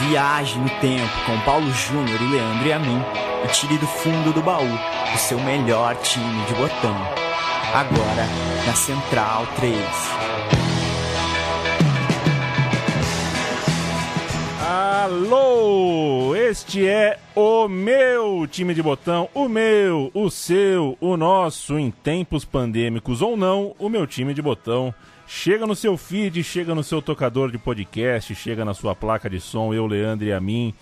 Viaje no tempo com Paulo Júnior e Leandro e a mim e tire do fundo do baú o seu melhor time de botão. Agora na Central 3. Alô! Este é o meu time de botão, o meu, o seu, o nosso, em tempos pandêmicos ou não, o meu time de botão Chega no seu feed, chega no seu tocador de podcast, chega na sua placa de som, eu, Leandro e a mim.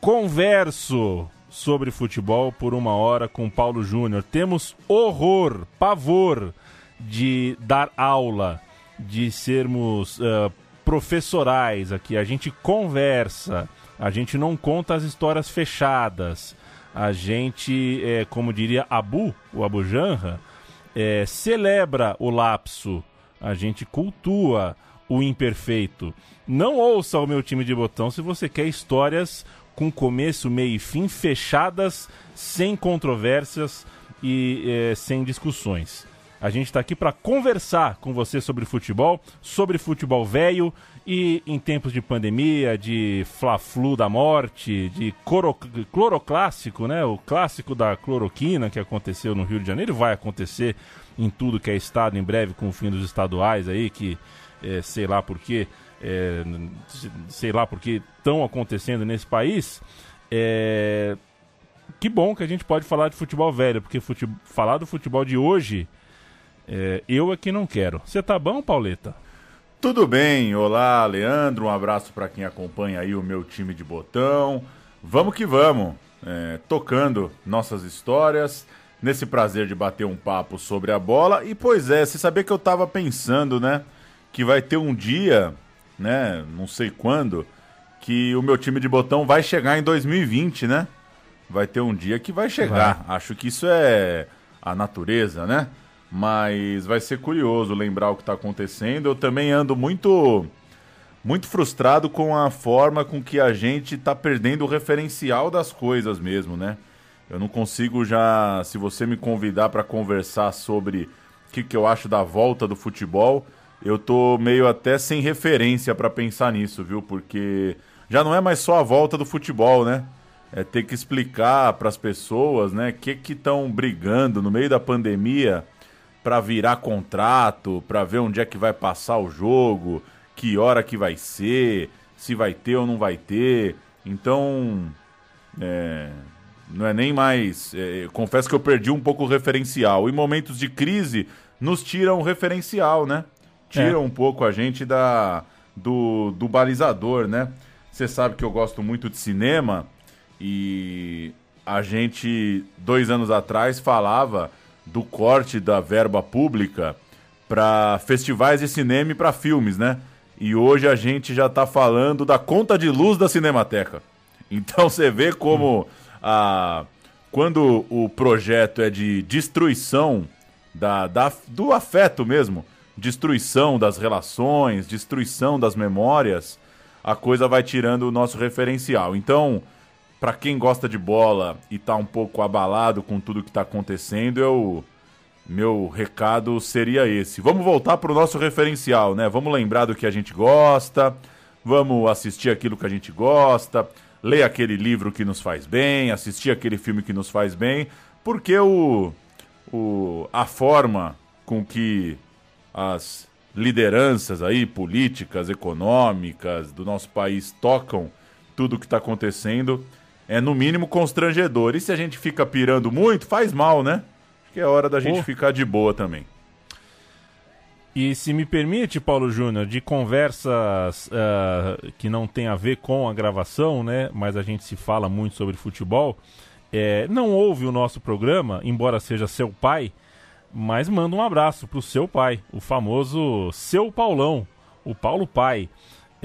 Converso sobre futebol por uma hora com Paulo Júnior. Temos horror, pavor de dar aula, de sermos uh, professorais aqui. A gente conversa, a gente não conta as histórias fechadas. A gente, é, como diria Abu, o Abu Janra, é, celebra o lapso a gente cultua o imperfeito. Não ouça o meu time de botão se você quer histórias com começo, meio e fim fechadas, sem controvérsias e é, sem discussões. A gente está aqui para conversar com você sobre futebol, sobre futebol velho e em tempos de pandemia, de fla-flu da morte, de coro, cloroclássico, né? O clássico da cloroquina que aconteceu no Rio de Janeiro vai acontecer em tudo que é estado em breve com o fim dos estaduais aí, que é, sei lá por quê, é, sei lá por que estão acontecendo nesse país. É, que bom que a gente pode falar de futebol velho, porque futebol, falar do futebol de hoje, é, eu é que não quero. Você tá bom, Pauleta? Tudo bem, olá Leandro, um abraço para quem acompanha aí o meu time de botão. Vamos que vamos, é, tocando nossas histórias nesse prazer de bater um papo sobre a bola. E pois é, você sabia que eu tava pensando, né? Que vai ter um dia, né? Não sei quando, que o meu time de botão vai chegar em 2020, né? Vai ter um dia que vai chegar. Vai. Acho que isso é a natureza, né? Mas vai ser curioso lembrar o que está acontecendo. Eu também ando muito muito frustrado com a forma com que a gente está perdendo o referencial das coisas mesmo, né? Eu não consigo já, se você me convidar para conversar sobre o que, que eu acho da volta do futebol, eu tô meio até sem referência para pensar nisso, viu? Porque já não é mais só a volta do futebol, né? É ter que explicar para as pessoas, né, que que estão brigando no meio da pandemia para virar contrato, para ver onde é que vai passar o jogo, que hora que vai ser, se vai ter ou não vai ter. Então, é, não é nem mais. É, confesso que eu perdi um pouco o referencial. Em momentos de crise, nos tiram o referencial, né? Tiram é. um pouco a gente da, do, do balizador, né? Você sabe que eu gosto muito de cinema e a gente, dois anos atrás, falava do corte da verba pública para festivais de cinema e para filmes, né? E hoje a gente já está falando da conta de luz da Cinemateca. Então você vê como. A, quando o projeto é de destruição da, da, do afeto mesmo, destruição das relações, destruição das memórias, a coisa vai tirando o nosso referencial. Então, para quem gosta de bola e tá um pouco abalado com tudo que está acontecendo, eu meu recado seria esse. Vamos voltar para o nosso referencial, né? Vamos lembrar do que a gente gosta, vamos assistir aquilo que a gente gosta, ler aquele livro que nos faz bem, assistir aquele filme que nos faz bem, porque o, o, a forma com que as lideranças aí, políticas, econômicas do nosso país tocam tudo o que está acontecendo é no mínimo constrangedor. E se a gente fica pirando muito, faz mal, né? Acho que é hora da gente ficar de boa também. E se me permite, Paulo Júnior, de conversas uh, que não tem a ver com a gravação, né? Mas a gente se fala muito sobre futebol. É, não ouve o nosso programa, embora seja seu pai, mas manda um abraço pro seu pai, o famoso seu Paulão, o Paulo Pai.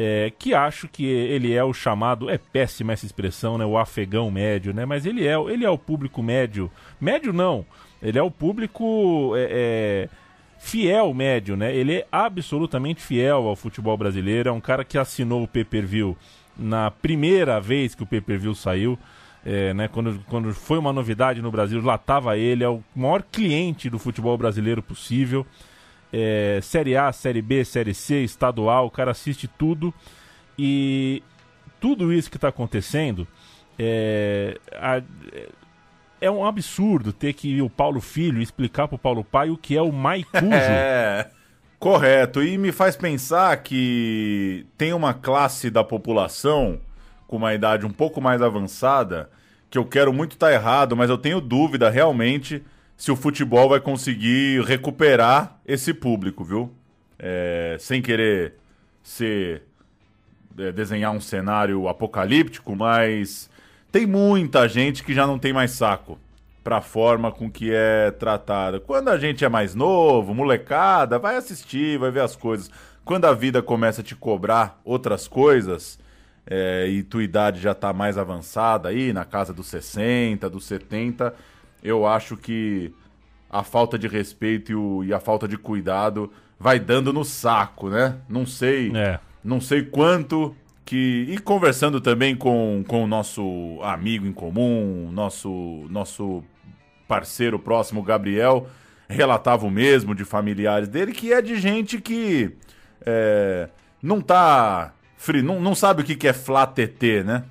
É, que acho que ele é o chamado, é péssima essa expressão, né? O afegão médio, né? Mas ele é, ele é o público médio. Médio não, ele é o público. É, é fiel médio, né? Ele é absolutamente fiel ao futebol brasileiro. É um cara que assinou o pay-per-view na primeira vez que o pay-per-view saiu. É, né, quando, quando foi uma novidade no Brasil, lá estava ele, é o maior cliente do futebol brasileiro possível. É, série A, Série B, Série C, estadual, o cara assiste tudo. E tudo isso que está acontecendo é, a, é um absurdo ter que o Paulo Filho explicar para o Paulo Pai o que é o Maicujo. É, correto. E me faz pensar que tem uma classe da população com uma idade um pouco mais avançada que eu quero muito estar tá errado, mas eu tenho dúvida realmente se o futebol vai conseguir recuperar esse público, viu? É, sem querer ser é, desenhar um cenário apocalíptico, mas tem muita gente que já não tem mais saco para a forma com que é tratada. Quando a gente é mais novo, molecada, vai assistir, vai ver as coisas. Quando a vida começa a te cobrar outras coisas, é, e tua idade já está mais avançada aí, na casa dos 60, dos 70, eu acho que a falta de respeito e, o, e a falta de cuidado vai dando no saco, né? Não sei, é. não sei quanto que e conversando também com, com o nosso amigo em comum, nosso nosso parceiro próximo Gabriel, relatava o mesmo de familiares dele que é de gente que é, não tá free, não, não sabe o que, que é Flá TT, né?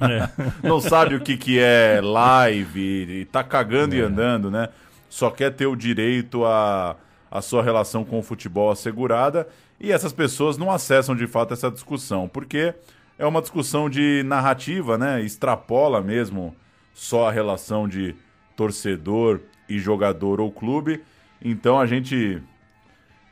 É. não sabe o que, que é live e, tá cagando é. e andando, né? Só quer ter o direito a, a sua relação com o futebol assegurada e essas pessoas não acessam de fato essa discussão, porque é uma discussão de narrativa, né? Extrapola mesmo só a relação de torcedor e jogador ou clube. Então a gente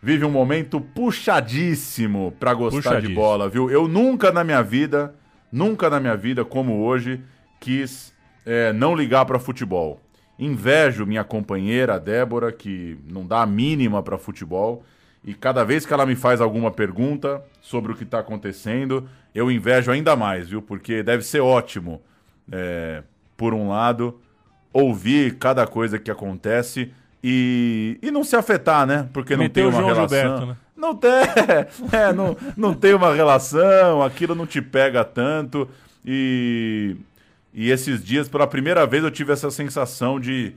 vive um momento puxadíssimo para gostar de bola, viu? Eu nunca na minha vida, nunca na minha vida, como hoje, quis é, não ligar para futebol. Invejo minha companheira, Débora, que não dá a mínima para futebol. E cada vez que ela me faz alguma pergunta sobre o que está acontecendo, eu invejo ainda mais, viu? Porque deve ser ótimo, é, por um lado, ouvir cada coisa que acontece e, e não se afetar, né? Porque não tem uma relação. Gilberto, né? Não tem, é, não, não tem uma relação, aquilo não te pega tanto. E, e esses dias, pela primeira vez, eu tive essa sensação de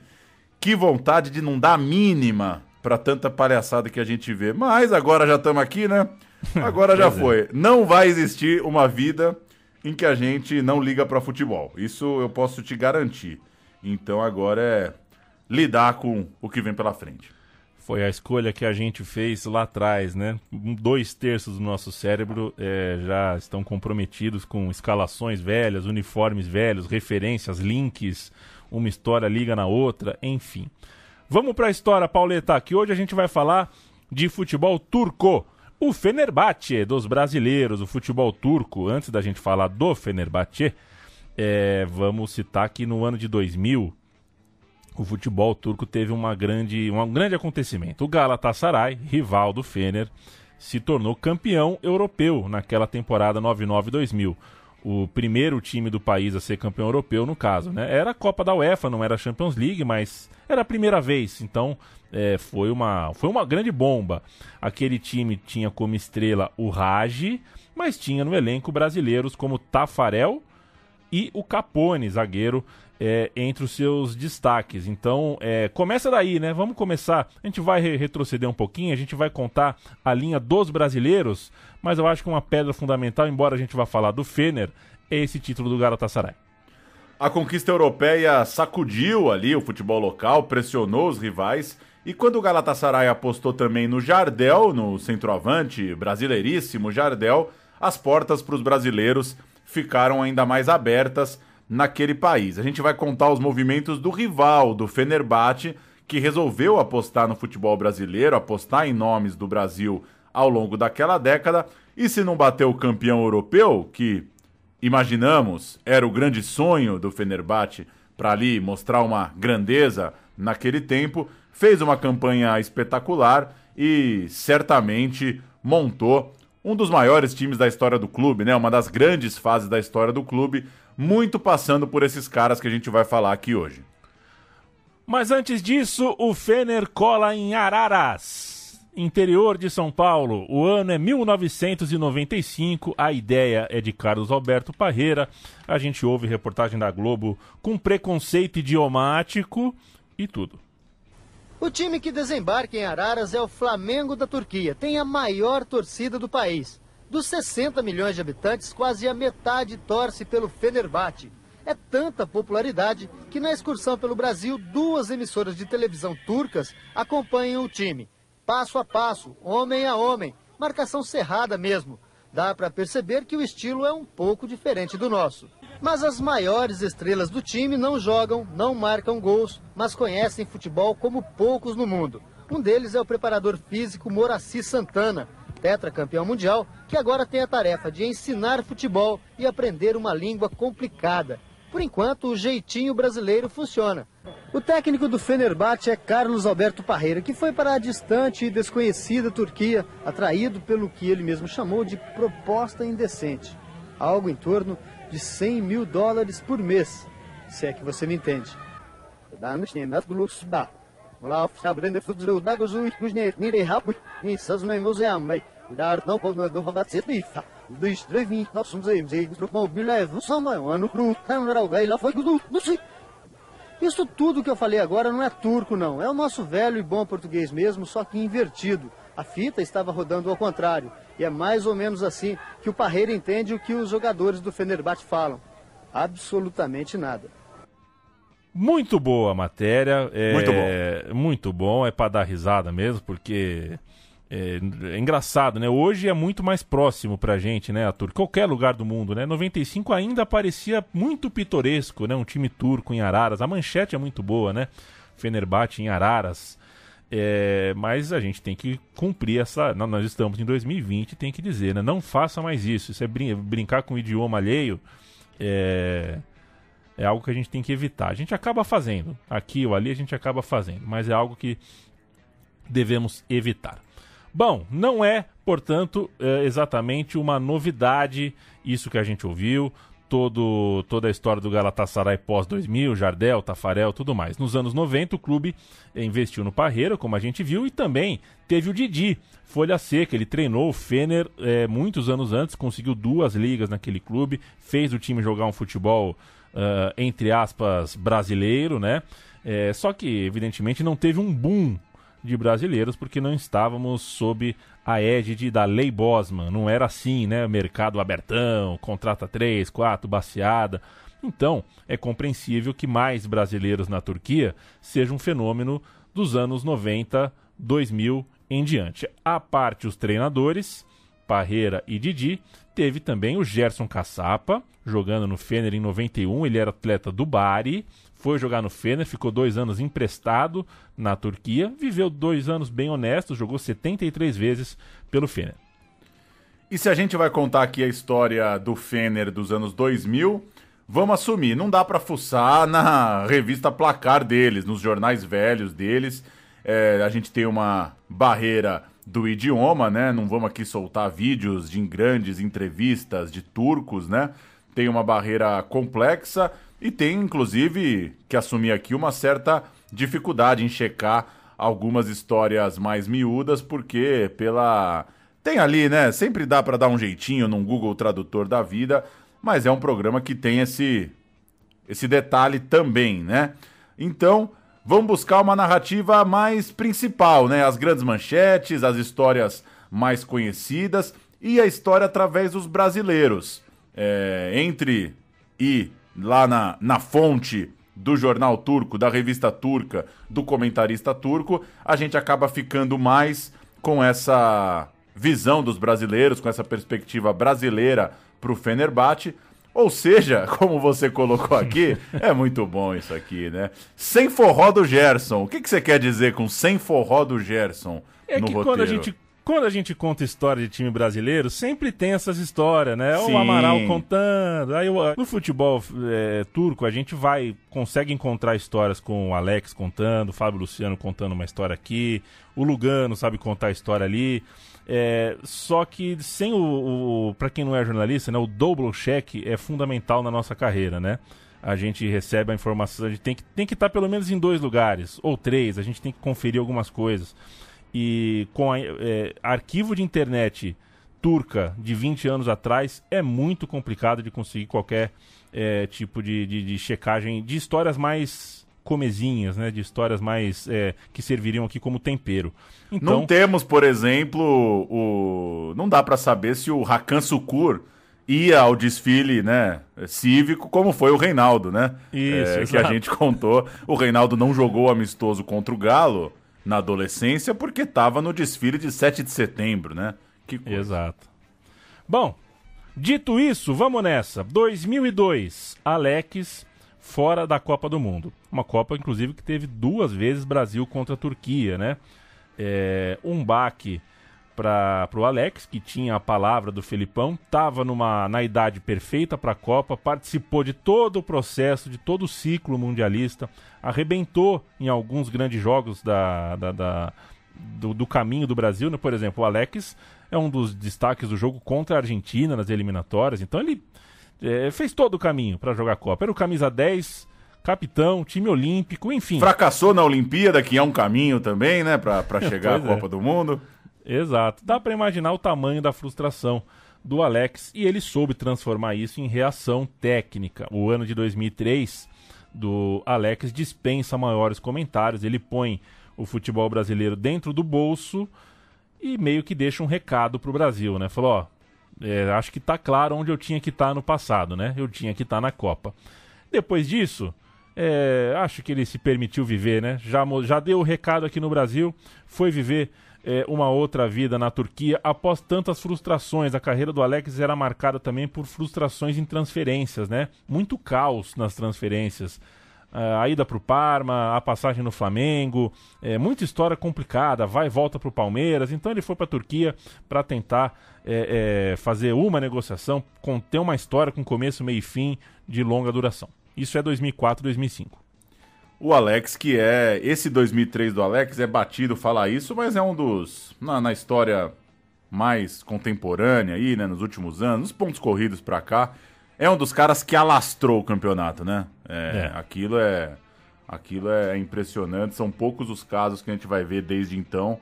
que vontade de não dar a mínima para tanta palhaçada que a gente vê. Mas agora já estamos aqui, né? Agora já é. foi. Não vai existir uma vida em que a gente não liga para futebol. Isso eu posso te garantir. Então agora é lidar com o que vem pela frente. Foi a escolha que a gente fez lá atrás, né? Dois terços do nosso cérebro é, já estão comprometidos com escalações velhas, uniformes velhos, referências, links, uma história liga na outra, enfim. Vamos para a história, Pauleta, que hoje a gente vai falar de futebol turco. O Fenerbahçe dos brasileiros, o futebol turco. Antes da gente falar do Fenerbahçe, é, vamos citar que no ano de 2000 o futebol turco teve uma grande, um grande acontecimento. O Galatasaray, rival do Fener, se tornou campeão europeu naquela temporada 99-2000. O primeiro time do país a ser campeão europeu, no caso, né? Era a Copa da UEFA, não era a Champions League, mas era a primeira vez. Então, é, foi, uma, foi uma grande bomba. Aquele time tinha como estrela o Raj, mas tinha no elenco brasileiros como Tafarel e o Capone, zagueiro é, entre os seus destaques. Então, é, começa daí, né? Vamos começar. A gente vai re retroceder um pouquinho, a gente vai contar a linha dos brasileiros, mas eu acho que uma pedra fundamental, embora a gente vá falar do Fener, é esse título do Galatasaray. A conquista europeia sacudiu ali o futebol local, pressionou os rivais. E quando o Galatasaray apostou também no Jardel, no centroavante brasileiríssimo Jardel, as portas para os brasileiros ficaram ainda mais abertas naquele país. A gente vai contar os movimentos do rival, do Fenerbahçe, que resolveu apostar no futebol brasileiro, apostar em nomes do Brasil ao longo daquela década. E se não bater o campeão europeu, que imaginamos era o grande sonho do Fenerbahçe para ali mostrar uma grandeza naquele tempo, fez uma campanha espetacular e certamente montou um dos maiores times da história do clube, né? Uma das grandes fases da história do clube, muito passando por esses caras que a gente vai falar aqui hoje. Mas antes disso, o Fener cola em Araras, interior de São Paulo. O ano é 1995, a ideia é de Carlos Alberto Parreira. A gente ouve reportagem da Globo com preconceito idiomático e tudo. O time que desembarca em Araras é o Flamengo da Turquia. Tem a maior torcida do país. Dos 60 milhões de habitantes, quase a metade torce pelo Fenerbahçe. É tanta popularidade que na excursão pelo Brasil, duas emissoras de televisão turcas acompanham o time. Passo a passo, homem a homem, marcação cerrada mesmo. Dá para perceber que o estilo é um pouco diferente do nosso. Mas as maiores estrelas do time não jogam, não marcam gols, mas conhecem futebol como poucos no mundo. Um deles é o preparador físico Moraci Santana, tetracampeão mundial, que agora tem a tarefa de ensinar futebol e aprender uma língua complicada. Por enquanto, o jeitinho brasileiro funciona. O técnico do Fenerbahçe é Carlos Alberto Parreira, que foi para a distante e desconhecida Turquia, atraído pelo que ele mesmo chamou de proposta indecente. Algo em torno de 100 mil dólares por mês, se é que você me entende. Dar não pode não vai ser lifa. Dois três vinte nós somos aí, aí do mobile leva só maior ano pro câmera velho lá foi do não sei. Isso tudo que eu falei agora não é turco não, é o nosso velho e bom português mesmo, só que invertido. A fita estava rodando ao contrário, e é mais ou menos assim que o Parreira entende o que os jogadores do Fenerbahçe falam. Absolutamente nada. Muito boa a matéria. É, muito bom. Muito bom, é para dar risada mesmo, porque é, é, engraçado, né? Hoje é muito mais próximo pra gente, né, a Turquia. Qualquer lugar do mundo, né? 95 ainda parecia muito pitoresco, né? Um time turco em Araras. A manchete é muito boa, né? Fenerbahçe em Araras. É, mas a gente tem que cumprir essa. Nós estamos em 2020, tem que dizer, né? Não faça mais isso. Isso é brin brincar com o idioma alheio. É, é algo que a gente tem que evitar. A gente acaba fazendo. Aqui ou ali a gente acaba fazendo. Mas é algo que devemos evitar. Bom, não é, portanto, é exatamente uma novidade isso que a gente ouviu, todo, toda a história do Galatasaray pós-2000, Jardel, Tafarel, tudo mais. Nos anos 90, o clube investiu no Parreira, como a gente viu, e também teve o Didi, folha seca. Ele treinou o Fener é, muitos anos antes, conseguiu duas ligas naquele clube, fez o time jogar um futebol, uh, entre aspas, brasileiro, né? É, só que, evidentemente, não teve um boom de brasileiros, porque não estávamos sob a égide da Lei Bosman. Não era assim, né? Mercado abertão, contrata três, quatro, baseada. Então, é compreensível que mais brasileiros na Turquia seja um fenômeno dos anos 90, 2000 em diante. A parte os treinadores, Parreira e Didi, teve também o Gerson Caçapa, jogando no Fener em 91, ele era atleta do Bari, foi jogar no Fener, ficou dois anos emprestado na Turquia, viveu dois anos bem honestos, jogou 73 vezes pelo Fener. E se a gente vai contar aqui a história do Fener dos anos 2000, vamos assumir, não dá para fuçar na revista Placar deles, nos jornais velhos deles. É, a gente tem uma barreira do idioma, né? Não vamos aqui soltar vídeos de grandes entrevistas de turcos, né? Tem uma barreira complexa e tem, inclusive, que assumir aqui uma certa dificuldade em checar algumas histórias mais miúdas, porque pela. Tem ali, né? Sempre dá para dar um jeitinho num Google Tradutor da vida, mas é um programa que tem esse, esse detalhe também, né? Então, vamos buscar uma narrativa mais principal, né? As grandes manchetes, as histórias mais conhecidas e a história através dos brasileiros. É, entre e lá na, na fonte do jornal turco, da revista turca, do comentarista turco, a gente acaba ficando mais com essa visão dos brasileiros, com essa perspectiva brasileira para o Fenerbahçe. Ou seja, como você colocou aqui, é muito bom isso aqui, né? Sem forró do Gerson. O que, que você quer dizer com sem forró do Gerson? É que roteiro? quando a gente quando a gente conta história de time brasileiro, sempre tem essas histórias, né? Sim. O Amaral contando. Aí no futebol é, turco, a gente vai, consegue encontrar histórias com o Alex contando, o Fábio Luciano contando uma história aqui, o Lugano sabe contar a história ali. É, só que sem o, o para quem não é jornalista, né, o double check é fundamental na nossa carreira, né? A gente recebe a informação, a gente tem que tem que estar pelo menos em dois lugares ou três, a gente tem que conferir algumas coisas e com a, é, arquivo de internet turca de 20 anos atrás é muito complicado de conseguir qualquer é, tipo de, de, de, checagem de histórias mais comezinhas, né? De histórias mais é, que serviriam aqui como tempero. Então, Não temos, por exemplo, o. Não dá para saber se o Hakan Sukur ia ao desfile, né, cívico, como foi o Reinaldo, né? Isso, é, que a gente contou. O Reinaldo não jogou amistoso contra o Galo na adolescência porque estava no desfile de 7 de setembro, né? Que coisa. Exato. Bom, dito isso, vamos nessa. 2002, Alex fora da Copa do Mundo. Uma Copa, inclusive, que teve duas vezes Brasil contra a Turquia, né? É, um baque para o Alex, que tinha a palavra do Felipão, estava na idade perfeita para a Copa, participou de todo o processo, de todo o ciclo mundialista, arrebentou em alguns grandes jogos da, da, da- do, do caminho do Brasil. Né? Por exemplo, o Alex é um dos destaques do jogo contra a Argentina nas eliminatórias, então ele é, fez todo o caminho para jogar Copa. Era o camisa 10, capitão, time olímpico, enfim. Fracassou na Olimpíada, que é um caminho também, né, pra chegar à é. Copa do Mundo. Exato. Dá pra imaginar o tamanho da frustração do Alex e ele soube transformar isso em reação técnica. O ano de 2003 do Alex dispensa maiores comentários, ele põe o futebol brasileiro dentro do bolso e meio que deixa um recado pro Brasil, né? Falou, ó, é, acho que tá claro onde eu tinha que estar no passado, né? Eu tinha que estar na Copa. Depois disso, é, acho que ele se permitiu viver, né? Já, já deu o recado aqui no Brasil, foi viver é, uma outra vida na Turquia. Após tantas frustrações, a carreira do Alex era marcada também por frustrações em transferências, né? Muito caos nas transferências. Ah, a ida para o Parma, a passagem no Flamengo, é, muita história complicada, vai e volta para o Palmeiras. Então ele foi para a Turquia para tentar é, é, fazer uma negociação, conter uma história com começo, meio e fim de longa duração. Isso é 2004, 2005. O Alex, que é. Esse 2003 do Alex é batido falar isso, mas é um dos. Na, na história mais contemporânea aí, né? Nos últimos anos, nos pontos corridos pra cá. É um dos caras que alastrou o campeonato, né? É, É. Aquilo é. Aquilo é impressionante. São poucos os casos que a gente vai ver desde então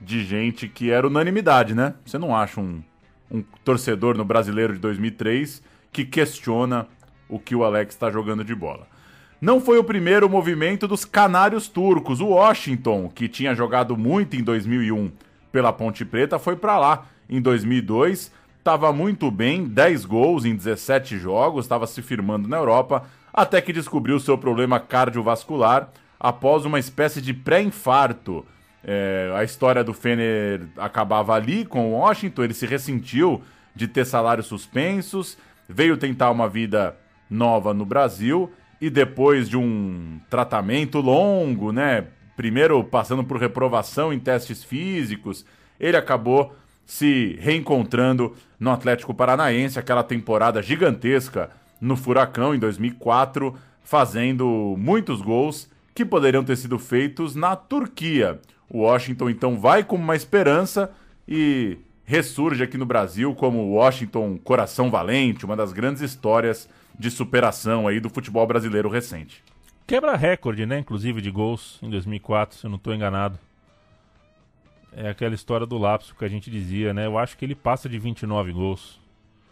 de gente que era unanimidade, né? Você não acha um, um torcedor no brasileiro de 2003 que questiona o que o Alex está jogando de bola. Não foi o primeiro movimento dos canários turcos. O Washington, que tinha jogado muito em 2001 pela Ponte Preta, foi para lá em 2002. Estava muito bem, 10 gols em 17 jogos, estava se firmando na Europa, até que descobriu seu problema cardiovascular após uma espécie de pré-infarto. É, a história do Fener acabava ali com o Washington, ele se ressentiu de ter salários suspensos, veio tentar uma vida nova no Brasil e depois de um tratamento longo, né? Primeiro passando por reprovação em testes físicos, ele acabou se reencontrando no Atlético Paranaense, aquela temporada gigantesca no Furacão em 2004, fazendo muitos gols que poderiam ter sido feitos na Turquia. O Washington então vai com uma esperança e ressurge aqui no Brasil como Washington Coração Valente, uma das grandes histórias de superação aí do futebol brasileiro recente. Quebra recorde, né? Inclusive de gols em 2004, se eu não estou enganado. É aquela história do lapso que a gente dizia, né? Eu acho que ele passa de 29 gols.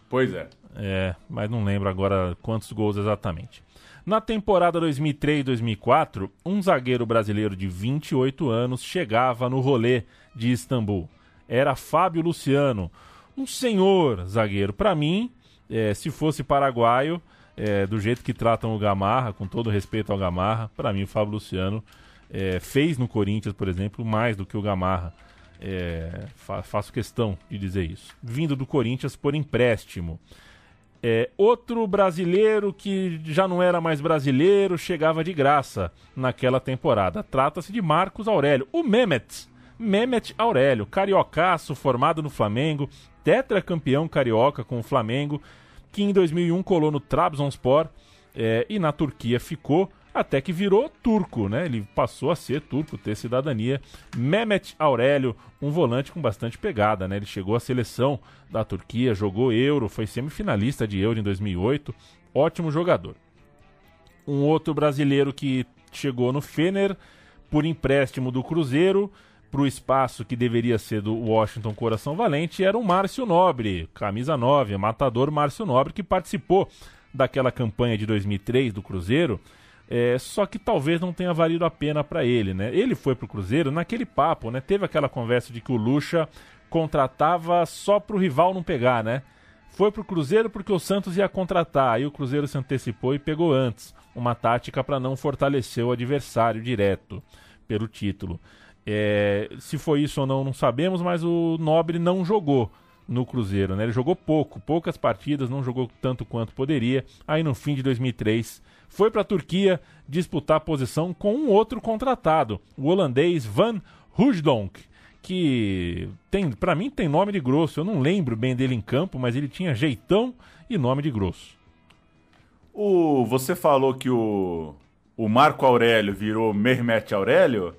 Pois é. É, mas não lembro agora quantos gols exatamente. Na temporada 2003-2004, um zagueiro brasileiro de 28 anos chegava no rolê de Istambul. Era Fábio Luciano, um senhor zagueiro. Para mim, é, se fosse paraguaio, é, do jeito que tratam o Gamarra, com todo respeito ao Gamarra, para mim o Fábio Luciano é, fez no Corinthians, por exemplo, mais do que o Gamarra. É, fa- faço questão de dizer isso. Vindo do Corinthians por empréstimo. É, outro brasileiro que já não era mais brasileiro chegava de graça naquela temporada. Trata-se de Marcos Aurélio, o Mehmet. Mehmet Aurélio, cariocaço, formado no Flamengo, tetracampeão carioca com o Flamengo, que em 2001 colou no Trabzonspor é, e na Turquia ficou até que virou turco, né? Ele passou a ser turco, ter cidadania. Mehmet Aurélio, um volante com bastante pegada, né? Ele chegou à seleção da Turquia, jogou Euro, foi semifinalista de Euro em 2008, ótimo jogador. Um outro brasileiro que chegou no Fener por empréstimo do Cruzeiro para o espaço que deveria ser do Washington Coração Valente era o Márcio Nobre, camisa 9, matador Márcio Nobre, que participou daquela campanha de 2003 do Cruzeiro, É, só que talvez não tenha valido a pena para ele, né? Ele foi pro Cruzeiro naquele papo, né? Teve aquela conversa de que o Lucha contratava só pro rival não pegar, né? Foi pro Cruzeiro porque o Santos ia contratar, aí o Cruzeiro se antecipou e pegou antes, uma tática para não fortalecer o adversário direto pelo título. É, se foi isso ou não, não sabemos, mas o Nobre não jogou no Cruzeiro, né? Ele jogou pouco, poucas partidas, não jogou tanto quanto poderia. Aí no fim de 2003 foi para a Turquia disputar a posição com um outro contratado, o holandês Van Hoosdonk, que tem, para mim tem nome de grosso. Eu não lembro bem dele em campo, mas ele tinha jeitão e nome de grosso. O, você falou que o, o Marco Aurélio virou Mehmet Aurélio.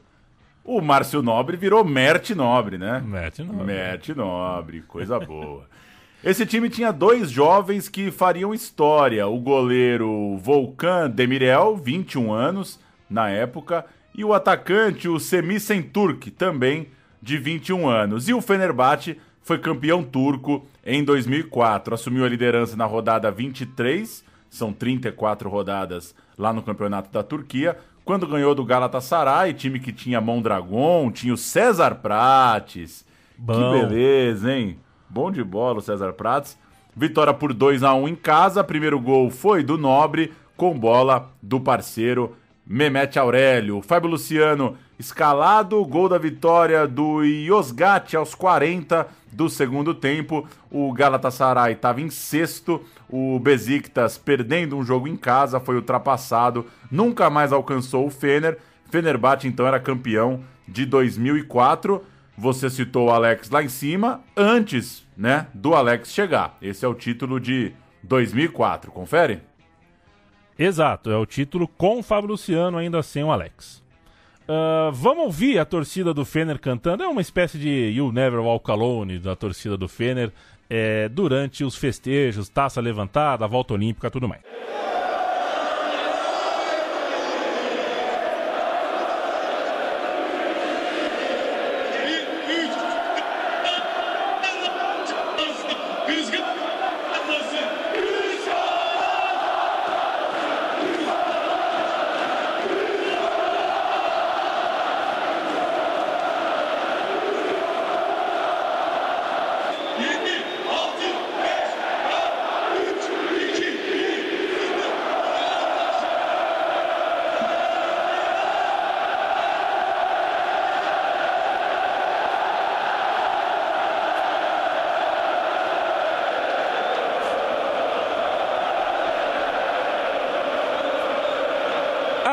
O Márcio Nobre virou Mert Nobre, né? Mert Nobre. Mert Nobre, coisa boa. Esse time tinha dois jovens que fariam história: o goleiro Volkan Demirel, 21 anos na época, e o atacante, o Semih Senturk, também de 21 anos. E o Fenerbahçe foi campeão turco em 2004, assumiu a liderança na rodada 23, são 34 rodadas lá no campeonato da Turquia, quando ganhou do Galatasaray, time que tinha Mondragon, tinha o César Prates. Bom. Que beleza, hein? Bom de bola o César Prates. Vitória por 2 a 1 em casa. Primeiro gol foi do Nobre, com bola do parceiro Mehmet Aurélio. Fábio Luciano escalado. Gol da vitória do Yozgat aos 40 do segundo tempo. O Galatasaray estava em sexto. O Besiktas, perdendo um jogo em casa, foi ultrapassado. Nunca mais alcançou o Fener. Fenerbahçe, então, era campeão de 2004. Você citou o Alex lá em cima, antes né, do Alex chegar. Esse é o título de 2004. Confere? Exato, é o título com o Fábio Luciano, ainda sem o Alex. Uh, vamos ouvir a torcida do Fener cantando. É uma espécie de You Never Walk Alone da torcida do Fener é, durante os festejos, taça levantada, volta olímpica, tudo mais.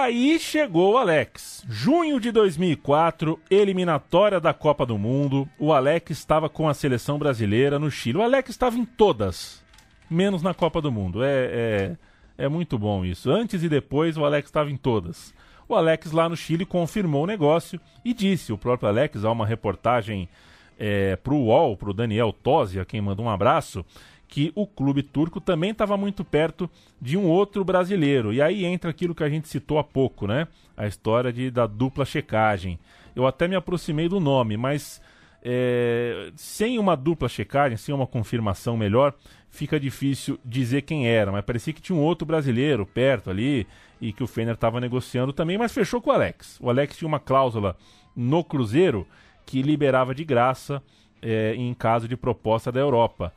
Aí chegou o Alex. Junho de 2004, eliminatória da Copa do Mundo. O Alex estava com a seleção brasileira no Chile. O Alex estava em todas, menos na Copa do Mundo. É, é, é muito bom isso. Antes e depois, o Alex estava em todas. O Alex lá no Chile confirmou o negócio e disse, o próprio Alex, há uma reportagem é, para o UOL, para o Daniel Tosi, a quem manda um abraço, que o clube turco também estava muito perto de um outro brasileiro. E aí entra aquilo que a gente citou há pouco, né? A história de, da dupla checagem. Eu até me aproximei do nome, mas é, sem uma dupla checagem, sem uma confirmação melhor, fica difícil dizer quem era. Mas parecia que tinha um outro brasileiro perto ali e que o Fener estava negociando também, mas fechou com o Alex. O Alex tinha uma cláusula no Cruzeiro que liberava de graça é, em caso de proposta da Europa.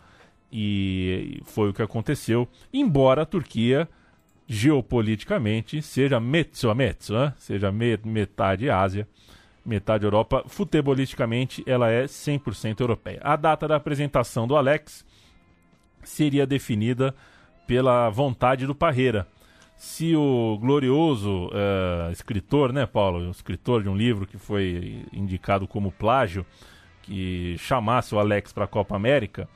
E foi o que aconteceu, embora a Turquia geopoliticamente seja mezzo a mezzo, né? seja me metade Ásia, metade Europa. Futebolisticamente ela é 100% europeia. A data da apresentação do Alex seria definida pela vontade do Parreira. Se o glorioso uh, escritor, né, Paulo, escritor de um livro que foi indicado como plágio, que chamasse o Alex para a Copa América,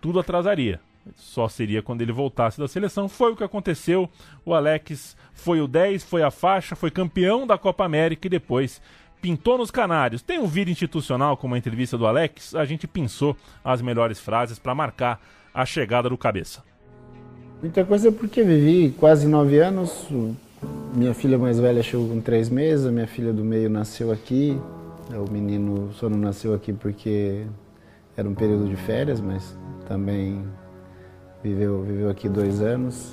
tudo atrasaria. Só seria quando ele voltasse da seleção. Foi o que aconteceu. O Alex foi o 10, foi a faixa, foi campeão da Copa América e depois pintou nos Canários. Tem um vídeo institucional com uma entrevista do Alex. A gente pensou as melhores frases para marcar a chegada do cabeça. Muita coisa porque vivi quase nove anos. Minha filha mais velha chegou com três meses, a minha filha do meio nasceu aqui. O menino só não nasceu aqui porque era um período de férias, mas também viveu, viveu aqui dois anos.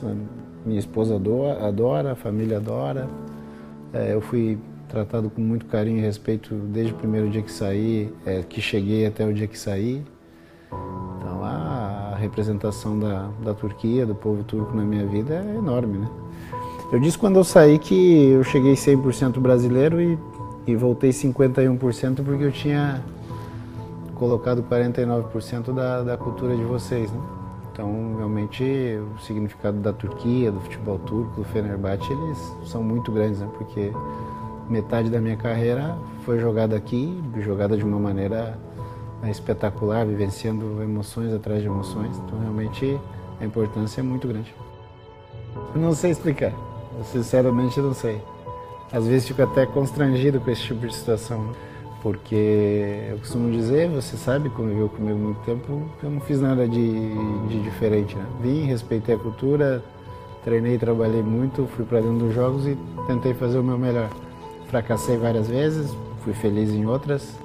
Minha esposa adora, a família adora. É, eu fui tratado com muito carinho e respeito desde o primeiro dia que saí, é, que cheguei até o dia que saí. Então a representação da, da Turquia, do povo turco na minha vida é enorme, né? Eu disse quando eu saí que eu cheguei 100% brasileiro e, e voltei 51% porque eu tinha colocado 49% da, da cultura de vocês, né? Então, realmente, o significado da Turquia, do futebol turco, do Fenerbahçe, eles são muito grandes, né? Porque metade da minha carreira foi jogada aqui, jogada de uma maneira né, espetacular, vivenciando emoções atrás de emoções. Então, realmente, a importância é muito grande. não sei explicar, eu sinceramente não sei. Às vezes fico até constrangido com esse tipo de situação, né? Porque eu costumo dizer, você sabe, conviveu comigo muito tempo, eu não fiz nada de, de diferente. Né? Vim, respeitei a cultura, treinei, trabalhei muito, fui para dentro dos jogos e tentei fazer o meu melhor. Fracassei várias vezes, fui feliz em outras,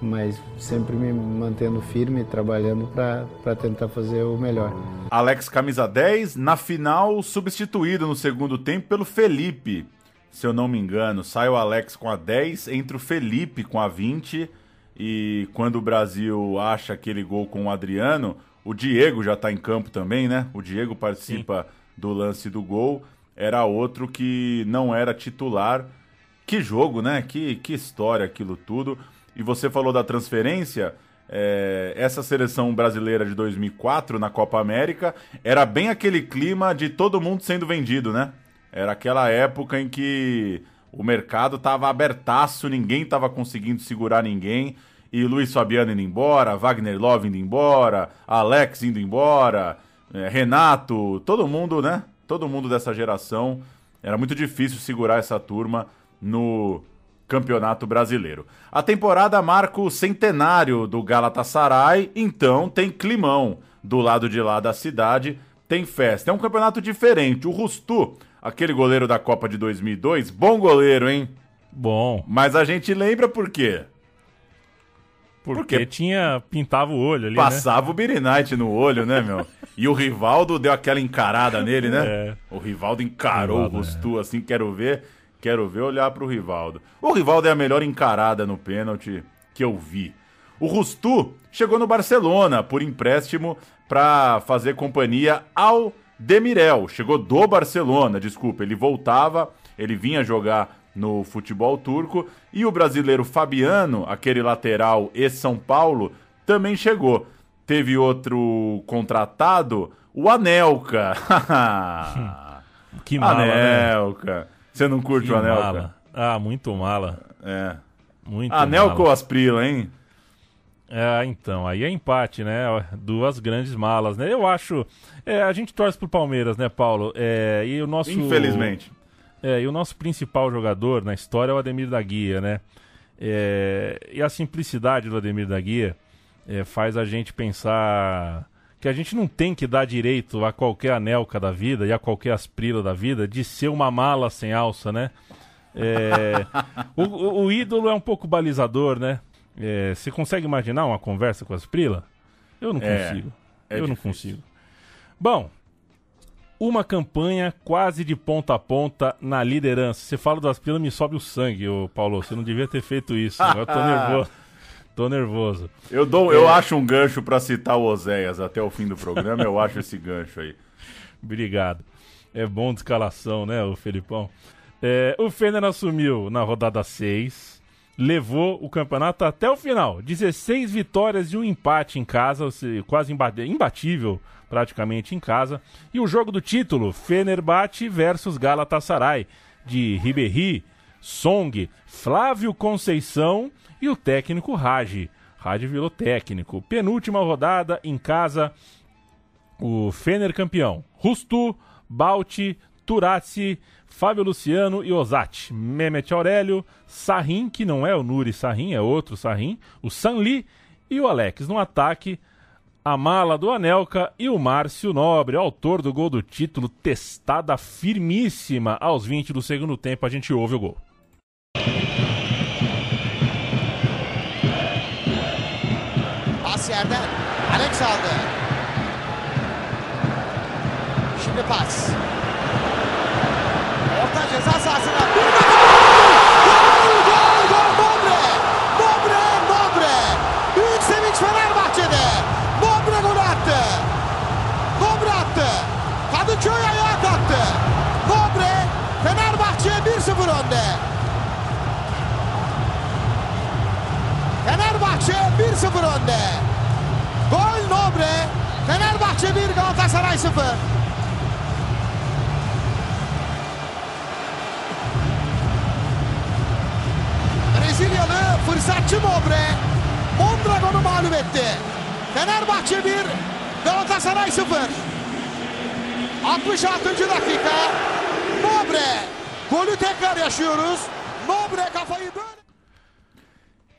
mas sempre me mantendo firme, trabalhando para tentar fazer o melhor. Alex, camisa 10, na final substituído no segundo tempo pelo Felipe, se eu não me engano. Sai o Alex com a 10, entra o Felipe com a 20, e quando o Brasil acha aquele gol com o Adriano, o Diego já está em campo também, né? O Diego participa Sim. do lance do gol, era outro que não era titular que jogo, né? Que, que história aquilo tudo. E você falou da transferência. É, essa seleção brasileira de 2004 na Copa América era bem aquele clima de todo mundo sendo vendido, né? Era aquela época em que o mercado estava abertaço, ninguém estava conseguindo segurar ninguém. E Luiz Fabiano indo embora, Wagner Love indo embora, Alex indo embora, é, Renato, todo mundo, né? Todo mundo dessa geração. Era muito difícil segurar essa turma no Campeonato Brasileiro. A temporada marca o centenário do Galatasaray, então tem climão. Do lado de lá da cidade tem festa. É um campeonato diferente. O Rustu, aquele goleiro da Copa de 2002, bom goleiro, hein? Bom. Mas a gente lembra por quê? Porque, Porque tinha pintava o olho ali, né? Passava né? o Birinite no olho, né, meu? E o Rivaldo deu aquela encarada nele, né? É. O Rivaldo encarou Rivaldo, o Rustu, é. assim, quero ver. Quero ver olhar para o Rivaldo. O Rivaldo é a melhor encarada no pênalti que eu vi. O Rustu chegou no Barcelona por empréstimo para fazer companhia ao Demirel. Chegou do Barcelona, desculpa. Ele voltava, ele vinha jogar no futebol turco. E o brasileiro Fabiano, aquele lateral e São Paulo, também chegou. Teve outro contratado, o Anelka. que mala, né? Anelka. Né? Você não curte que o Anelka? Mala. Ah, muito mala. É. Muito Anelka ou Asprila, hein? É, então, aí é empate, né? Duas grandes malas, né? Eu acho. É, a gente torce pro Palmeiras, né, Paulo? É, e o nosso. Infelizmente. É, e o nosso principal jogador na história é o Ademir da Guia, né? É, e a simplicidade do Ademir da Guia é, faz a gente pensar que a gente não tem que dar direito a qualquer anelca da vida e a qualquer asprila da vida de ser uma mala sem alça, né? É, o, o, ídolo é um pouco balizador, né? É, você consegue imaginar uma conversa com a asprila? Eu não é, consigo. É Eu difícil. não consigo. Bom, uma campanha quase de ponta a ponta na liderança. Você fala do Asprila, me sobe o sangue, ô Paulo. Você não devia ter feito isso. Agora eu tô nervoso. Tô nervoso. Eu, dou, é... eu acho um gancho para citar o Oséias até o fim do programa, eu acho esse gancho aí. Obrigado. É bom de escalação, né, o Felipão? É, o Fener assumiu na rodada 6, levou o campeonato até o final. 16 vitórias e um empate em casa, quase imbatível praticamente em casa. E o jogo do título, Fenerbahçe versus Galatasaray, de Ribéry, Song, Flávio Conceição e o técnico Raj. Raj virou técnico. Penúltima rodada em casa, o Fener campeão. Rustu, Balti, Turazzi, Fábio Luciano e Ozati. Mehmet Aurélio, Sarrin, que não é o Nuri Sarrin, é outro Sarrin, o Sanli e o Alex. No ataque, a mala do Anelka e o Márcio Nobre, autor do gol do título, testada firmíssima aos 20 do segundo tempo. A gente ouve o gol. Pas yerden. Alex aldı. önemli pas. 0. Brezilyalı fırsatçı Nobre Mondragon'u mağlup etti. Fenerbahçe 1 Galatasaray 0. 66. dakika. Nobre. Golü tekrar yaşıyoruz. Nobre kafayı böyle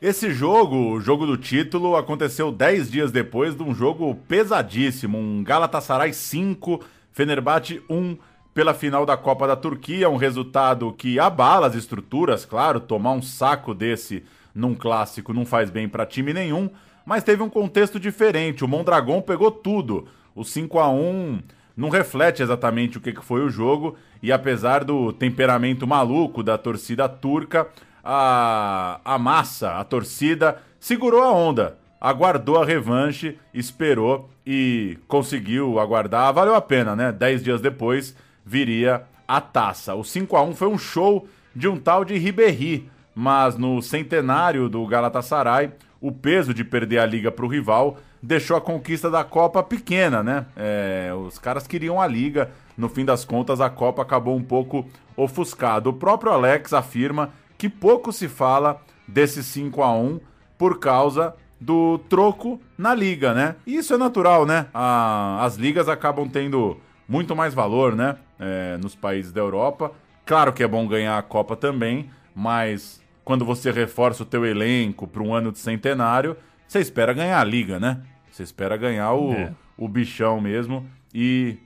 Esse jogo, o jogo do título, aconteceu 10 dias depois de um jogo pesadíssimo, um Galatasaray 5, Fenerbahçe 1 pela final da Copa da Turquia, um resultado que abala as estruturas, claro, tomar um saco desse num clássico não faz bem para time nenhum, mas teve um contexto diferente, o Mondragon pegou tudo. O 5 a 1 não reflete exatamente o que foi o jogo e apesar do temperamento maluco da torcida turca, a, a massa, a torcida, segurou a onda, aguardou a revanche, esperou e conseguiu aguardar. Valeu a pena, né? Dez dias depois viria a taça. O 5 a 1 foi um show de um tal de Ribéry, mas no centenário do Galatasaray, o peso de perder a liga para o rival deixou a conquista da Copa pequena, né? É, os caras queriam a liga, no fim das contas a Copa acabou um pouco ofuscado. O próprio Alex afirma que pouco se fala desse 5 a 1 por causa do troco na liga, né? E isso é natural, né? A- as ligas acabam tendo muito mais valor, né? É, nos países da Europa. Claro que é bom ganhar a Copa também, mas quando você reforça o teu elenco para um ano de centenário, você espera ganhar a liga, né? Você espera ganhar o, É. o bichão mesmo e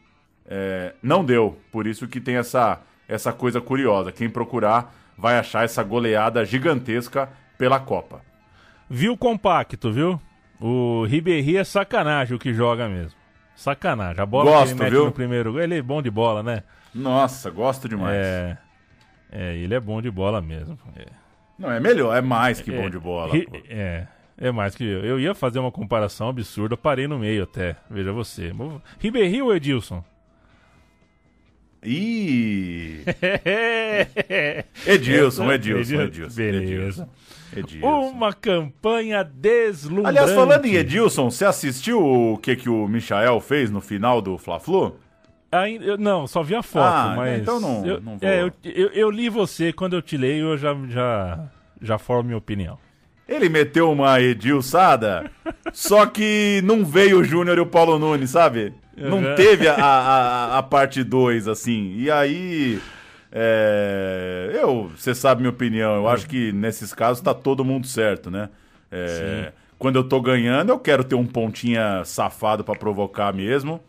é, não deu. Por isso que tem essa, essa coisa curiosa. Quem procurar vai achar essa goleada gigantesca pela Copa. Viu compacto, viu? O Ribéry é sacanagem o que joga mesmo. Sacanagem. A bola Gosto, que ele mete viu? no primeiro gol, ele é bom de bola, né? Nossa, gosto demais. É. É, ele é bom de bola mesmo. É, Não, é melhor, é mais que bom É, de bola. Ri-. É, é mais que eu. Eu ia fazer uma comparação absurda, parei no meio até. Veja você. Ribéry ou Edilson? Ih! Edilson, Edilson, Edilson. Beleza. Edilson. Uma campanha deslumbrante. Aliás, falando em Edilson, você assistiu o que, que o Michael fez no final do Fla-Flu? Ainda- eu- não, só vi a foto, Ah, mas. então não- eu, não vou. é, eu, eu, eu li você, quando eu te leio, eu já, já, já formo minha opinião. Ele meteu uma Edilçada, só que não veio o Júnior e o Paulo Nunes, sabe? Não Uhum. teve a, a, a parte 2, assim. E aí. é, eu, você sabe minha opinião, eu acho que nesses casos tá todo mundo certo, né? É, quando eu tô ganhando, eu quero ter um pontinha safado pra provocar mesmo.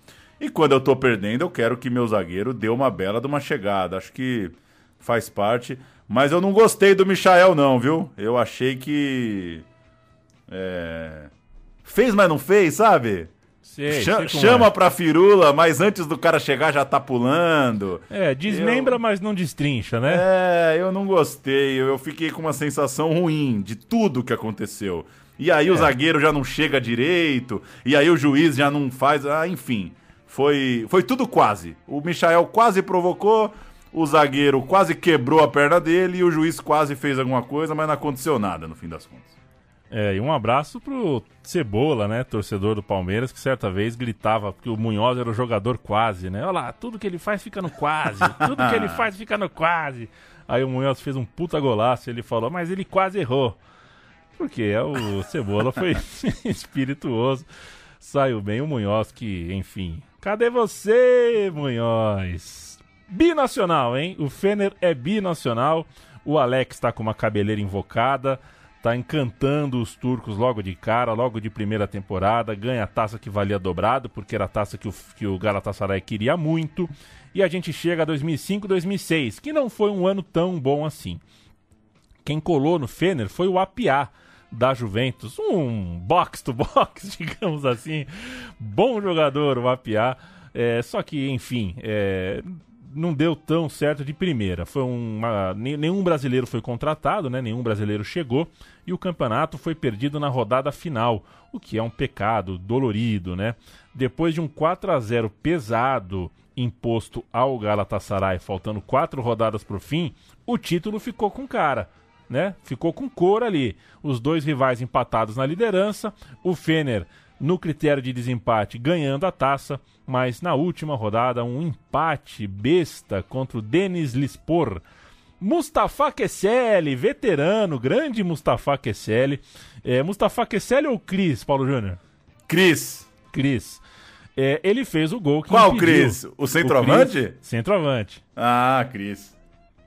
E quando eu tô perdendo, eu quero que meu zagueiro dê uma bela de uma chegada. Acho que faz parte. Mas eu não gostei do Michael, não, viu? Eu achei que. é, Fez, mas não fez, sabe? Sei, Cha- sei chama é. pra firula, mas antes do cara chegar já tá pulando. É, desmembra, Eu- mas não destrincha, né? É, eu não gostei. Eu eu fiquei com uma sensação ruim de tudo que aconteceu. E aí É. o zagueiro já não chega direito, e aí o juiz já não faz. Ah, enfim. Foi, foi tudo quase. O Michael quase provocou, o zagueiro quase quebrou a perna dele e o juiz quase fez alguma coisa, mas não aconteceu nada no fim das contas. É, e um abraço pro Cebola, né? Torcedor do Palmeiras, que certa vez gritava que o Munhoz era o jogador quase, né? Olha lá, tudo que ele faz fica no quase. Tudo que ele faz fica no quase. Aí o Munhoz fez um puta golaço e ele falou, mas ele quase errou. Porque é, o Cebola foi espirituoso. Saiu bem o Munhoz, que, enfim. Cadê você, Munhoz? Binacional, hein? O Fener é binacional. O Alex tá com uma cabeleira invocada. Tá encantando os turcos logo de cara, logo de primeira temporada. Ganha a taça que valia dobrado, porque era a taça que o, que o Galatasaray queria muito. E a gente chega a 2005, 2006, que não foi um ano tão bom assim. Quem colou no Fener foi o Apiá da Juventus, um box to box, digamos assim. Bom jogador, o Apiá. É, só que, enfim, é, não deu tão certo de primeira. Foi uma, nenhum brasileiro foi contratado, né? Nenhum brasileiro chegou e o campeonato foi perdido na rodada final, o que é um pecado dolorido, né? Depois de um 4 a 0 pesado imposto ao Galatasaray, faltando quatro rodadas para o fim, o título ficou com cara. Né? Ficou com cor ali. Os dois rivais empatados na liderança, o Fener no critério de desempate ganhando a taça, mas na última rodada um empate besta contra o Denis Lispor. Mustafa Kesseli, veterano, grande Mustafa Kesseli. É, Mustafa Kesseli ou Cris, Paulo Júnior? Cris. Cris. É, ele fez o gol que Qual impediu. Cris? O centroavante? O Cris, centroavante. Ah, Cris.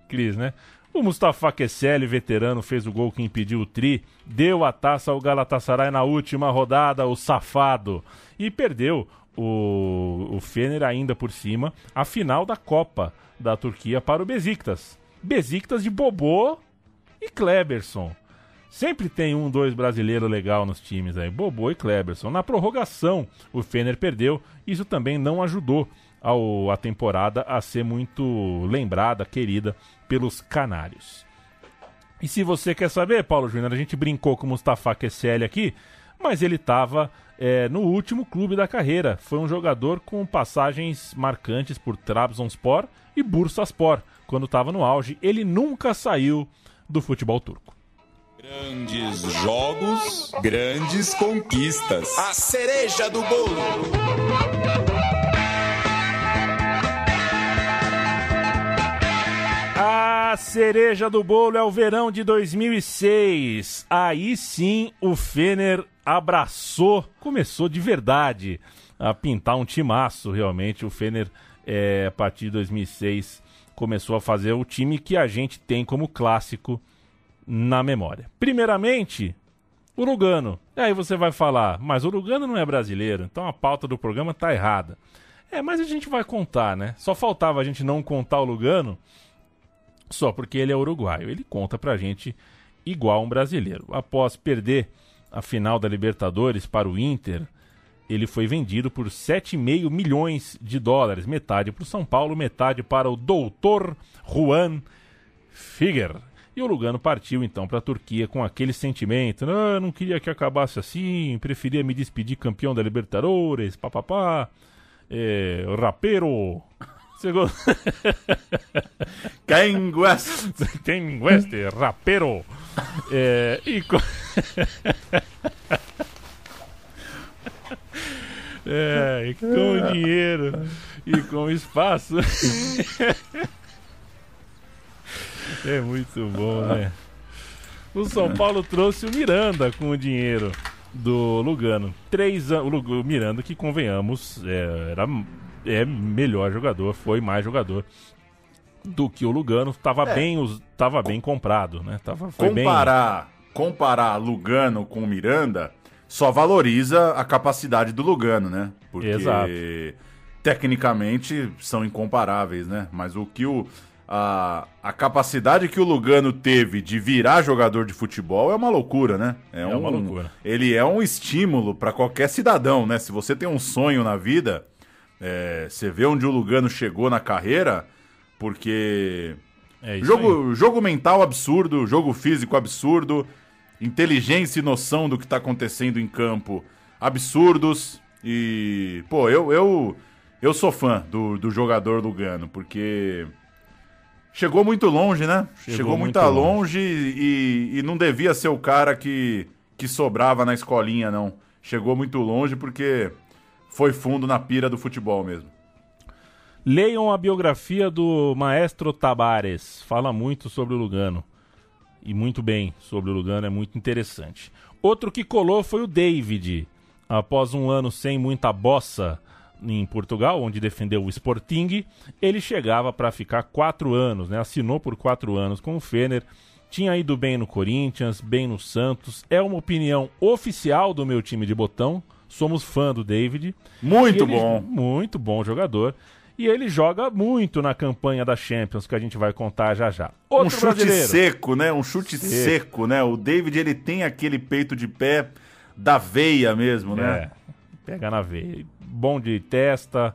Cris, né? O Mustafa Kesseli, veterano, fez o gol que impediu o Tri, deu a taça ao Galatasaray na última rodada, o safado, e perdeu o, o Fener ainda por cima, a final da Copa da Turquia para o Besiktas. Besiktas de Bobô e Kleberson. Sempre tem um, dois brasileiros legal nos times aí, Bobô e Kleberson. Na prorrogação, o Fener perdeu, isso também não ajudou ao, a temporada a ser muito lembrada, querida pelos canários. E se você quer saber, Paulo Júnior, a gente brincou com o Mustafa Kessel aqui, mas ele estava é, no último clube da carreira. Foi um jogador com passagens marcantes por Trabzonspor e Bursaspor. Quando estava no auge, ele nunca saiu do futebol turco. Grandes jogos, grandes conquistas. A cereja do bolo. A cereja do bolo é o verão de 2006. Aí sim o Fener abraçou, começou de verdade a pintar um timaço realmente. O Fener, é, a partir de 2006, começou a fazer o time que a gente tem como clássico na memória. Primeiramente, o Lugano. E aí você vai falar, mas o Lugano não é brasileiro, então a pauta do programa tá errada. É, mas a gente vai contar, né? Só faltava a gente não contar o Lugano só porque ele é uruguaio. Ele conta pra gente igual um brasileiro. Após perder a final da Libertadores para o Inter, ele foi vendido por 7,5 milhões de dólares, metade para o São Paulo, metade para o doutor Juan Figuer. E o Lugano partiu então para a Turquia com aquele sentimento: ah, não queria que acabasse assim, preferia me despedir campeão da Libertadores, papapá, é, rapero. Go- Ken West. Tem West, rapero. É, e co- é, e com dinheiro e com espaço. é muito bom, né? O São Paulo trouxe o Miranda com o dinheiro do Lugano. Três anos. O Miranda, que convenhamos, é, era é melhor jogador, foi mais jogador do que o Lugano. Tava, É. bem, us- tava bem comprado, né? Tava, foi bem. Comparar, comparar Lugano com Miranda só valoriza a capacidade do Lugano, né? Porque Exato. tecnicamente são incomparáveis, né? Mas o que o a, a capacidade que o Lugano teve de virar jogador de futebol é uma loucura, né? É uma loucura. Ele é um estímulo para qualquer cidadão, né? Se você tem um sonho na vida, é, você vê onde o Lugano chegou na carreira, porque É aí. Jogo, jogo mental absurdo, jogo físico absurdo, inteligência e noção do que tá acontecendo em campo absurdos. E, pô, eu eu, eu sou fã do, do jogador Lugano, porque chegou muito longe, né? Chegou Chegou, muito muito longe e, e não devia ser o cara que, que sobrava na escolinha, não. Chegou muito longe porque foi fundo na pira do futebol mesmo. Leiam a biografia do maestro Tabares. Fala muito sobre o Lugano. E muito bem sobre o Lugano, é muito interessante. Outro que colou foi o David. Após um ano sem muita bossa em Portugal, onde defendeu o Sporting, ele chegava para ficar quatro anos, né? Assinou por quatro anos com o Fener. Tinha ido bem no Corinthians, bem no Santos. É uma opinião oficial do meu time de botão. Somos fã do David. Muito ele- bom. Muito bom jogador. E ele joga muito na campanha da Champions, que a gente vai contar já já. Outro um chute brasileiro. seco, né? Um chute Seco. seco. né? O David, ele tem aquele peito de pé da veia mesmo, né? É, pega na veia. Bom de testa,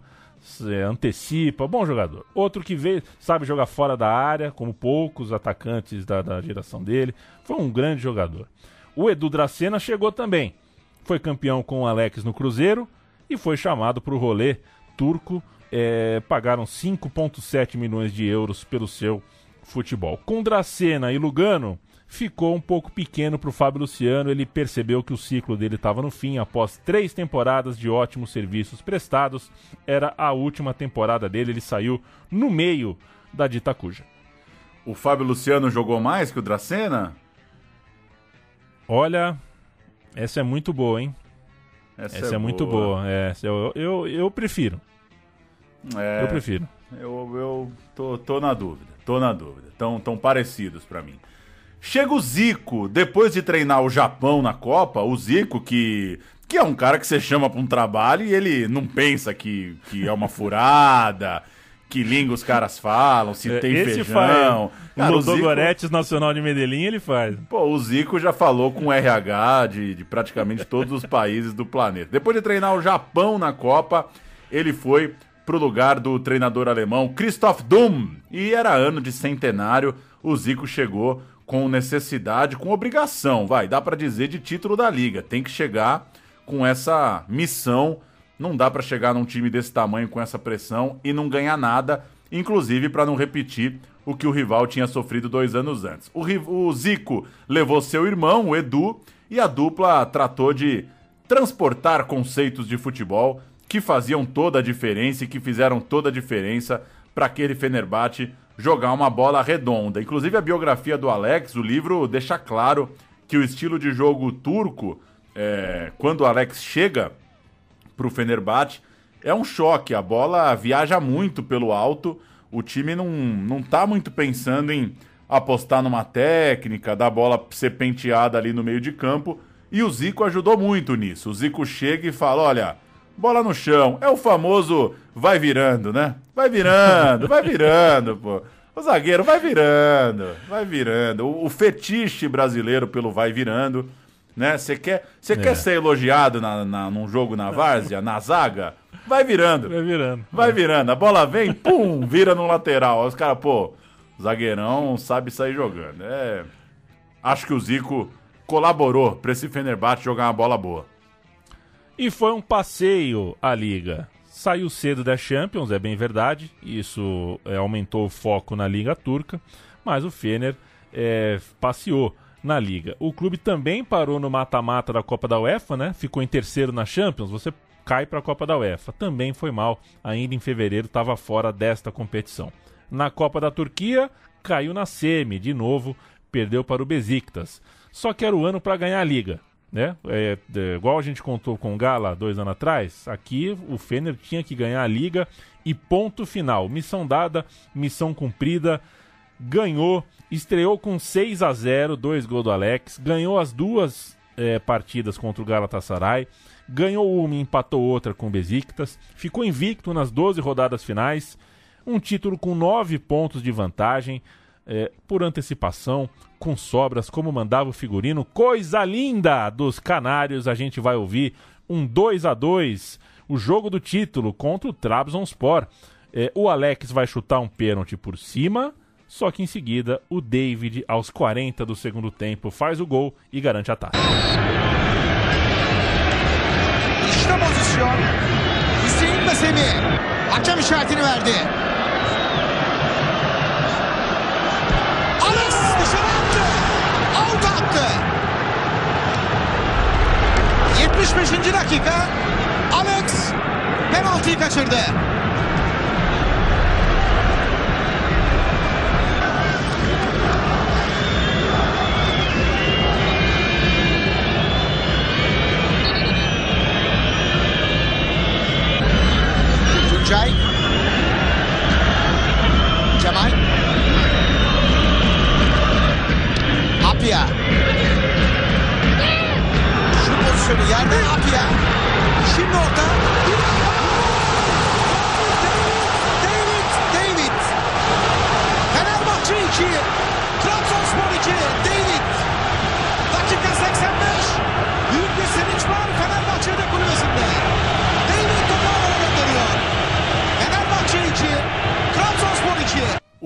antecipa, bom jogador. Outro que veio, sabe jogar fora da área, como poucos atacantes da, da geração dele. Foi um grande jogador. O Edu Dracena chegou também. Foi campeão com o Alex no Cruzeiro e foi chamado para o rolê turco. É, pagaram 5,7 milhões de euros pelo seu futebol. Com Dracena e Lugano, ficou um pouco pequeno para o Fábio Luciano. Ele percebeu que o ciclo dele estava no fim após três temporadas de ótimos serviços prestados. Era a última temporada dele, ele saiu no meio da dita cuja. O Fábio Luciano jogou mais que o Dracena? Olha, essa é muito boa, hein? Essa, essa é, é muito boa. É, eu, eu, eu prefiro. É, eu prefiro. Eu, eu tô, tô na dúvida. Tô na dúvida. Tão, tão parecidos para mim. Chega o Zico, depois de treinar o Japão na Copa, o Zico que que é um cara que você chama para um trabalho e ele não pensa que, que é uma furada, que língua os caras falam, se é, tem Esse feijão. Faz. no Zico... Goretes Nacional de Medellín ele faz. Pô, o Zico já falou com o RH de, de praticamente todos os países do planeta. Depois de treinar o Japão na Copa, ele foi pro lugar do treinador alemão Christoph Dumm. E era ano de centenário, o Zico chegou com necessidade, com obrigação, vai, dá para dizer de título da liga. Tem que chegar com essa missão. Não dá para chegar num time desse tamanho com essa pressão e não ganhar nada, inclusive para não repetir o que o rival tinha sofrido dois anos antes. O, o Zico levou seu irmão, o Edu, e a dupla tratou de transportar conceitos de futebol que faziam toda a diferença e que fizeram toda a diferença para aquele Fenerbahçe jogar uma bola redonda. Inclusive a biografia do Alex, o livro deixa claro que o estilo de jogo turco, é, quando o Alex chega para o Fenerbahçe, é um choque. A bola viaja muito pelo alto, o time não, não tá muito pensando em apostar numa técnica, da bola ser penteada ali no meio de campo, e o Zico ajudou muito nisso. O Zico chega e fala: olha bola no chão. É o famoso vai virando, né? Vai virando, vai virando, pô. O zagueiro vai virando, vai virando. O, o fetiche brasileiro pelo vai virando, né? Você quer, você é. quer ser elogiado na, na, num jogo na várzea, na zaga? Vai virando. Vai virando. Vai virando. A bola vem, pum, vira no lateral. Os caras, pô, zagueirão sabe sair jogando. É. Acho que o Zico colaborou para esse Fenerbahçe jogar uma bola boa. E foi um passeio a liga. Saiu cedo da Champions, é bem verdade. Isso é, aumentou o foco na liga turca, mas o Fener é, passeou na liga. O clube também parou no mata-mata da Copa da UEFA, né? Ficou em terceiro na Champions. Você cai para a Copa da UEFA. Também foi mal. Ainda em fevereiro estava fora desta competição. Na Copa da Turquia, caiu na semi de novo, perdeu para o Besiktas. Só que era o ano para ganhar a liga né? É, é, igual a gente contou com o Gala dois anos atrás, aqui o Fener tinha que ganhar a liga e ponto final. Missão dada, missão cumprida. Ganhou, estreou com 6 a 0 dois gols do Alex, ganhou as duas é, partidas contra o Galatasaray, ganhou uma e empatou outra com o Besiktas, ficou invicto nas 12 rodadas finais, um título com 9 pontos de vantagem, é, por antecipação, com sobras, como mandava o figurino. Coisa linda dos Canários, a gente vai ouvir um 2 a 2 o jogo do título contra o Trabzonspor. É, o Alex vai chutar um pênalti por cima, só que em seguida o David, aos 40 do segundo tempo, faz o gol e garante a taça. İşte pozisyon. Hüseyin ve Semih. Hakem işaretini verdi. Out attı. 75. dakika Alex penaltıyı kaçırdı. Tuncay Cemal Apia. Şu pozisyonu yerden Apia. Şimdi orta. David, David. Fenerbahçe 2. Trabzonspor 2. David. Dakika 85. Büyük bir sevinç var Fenerbahçe'de kulübesinde.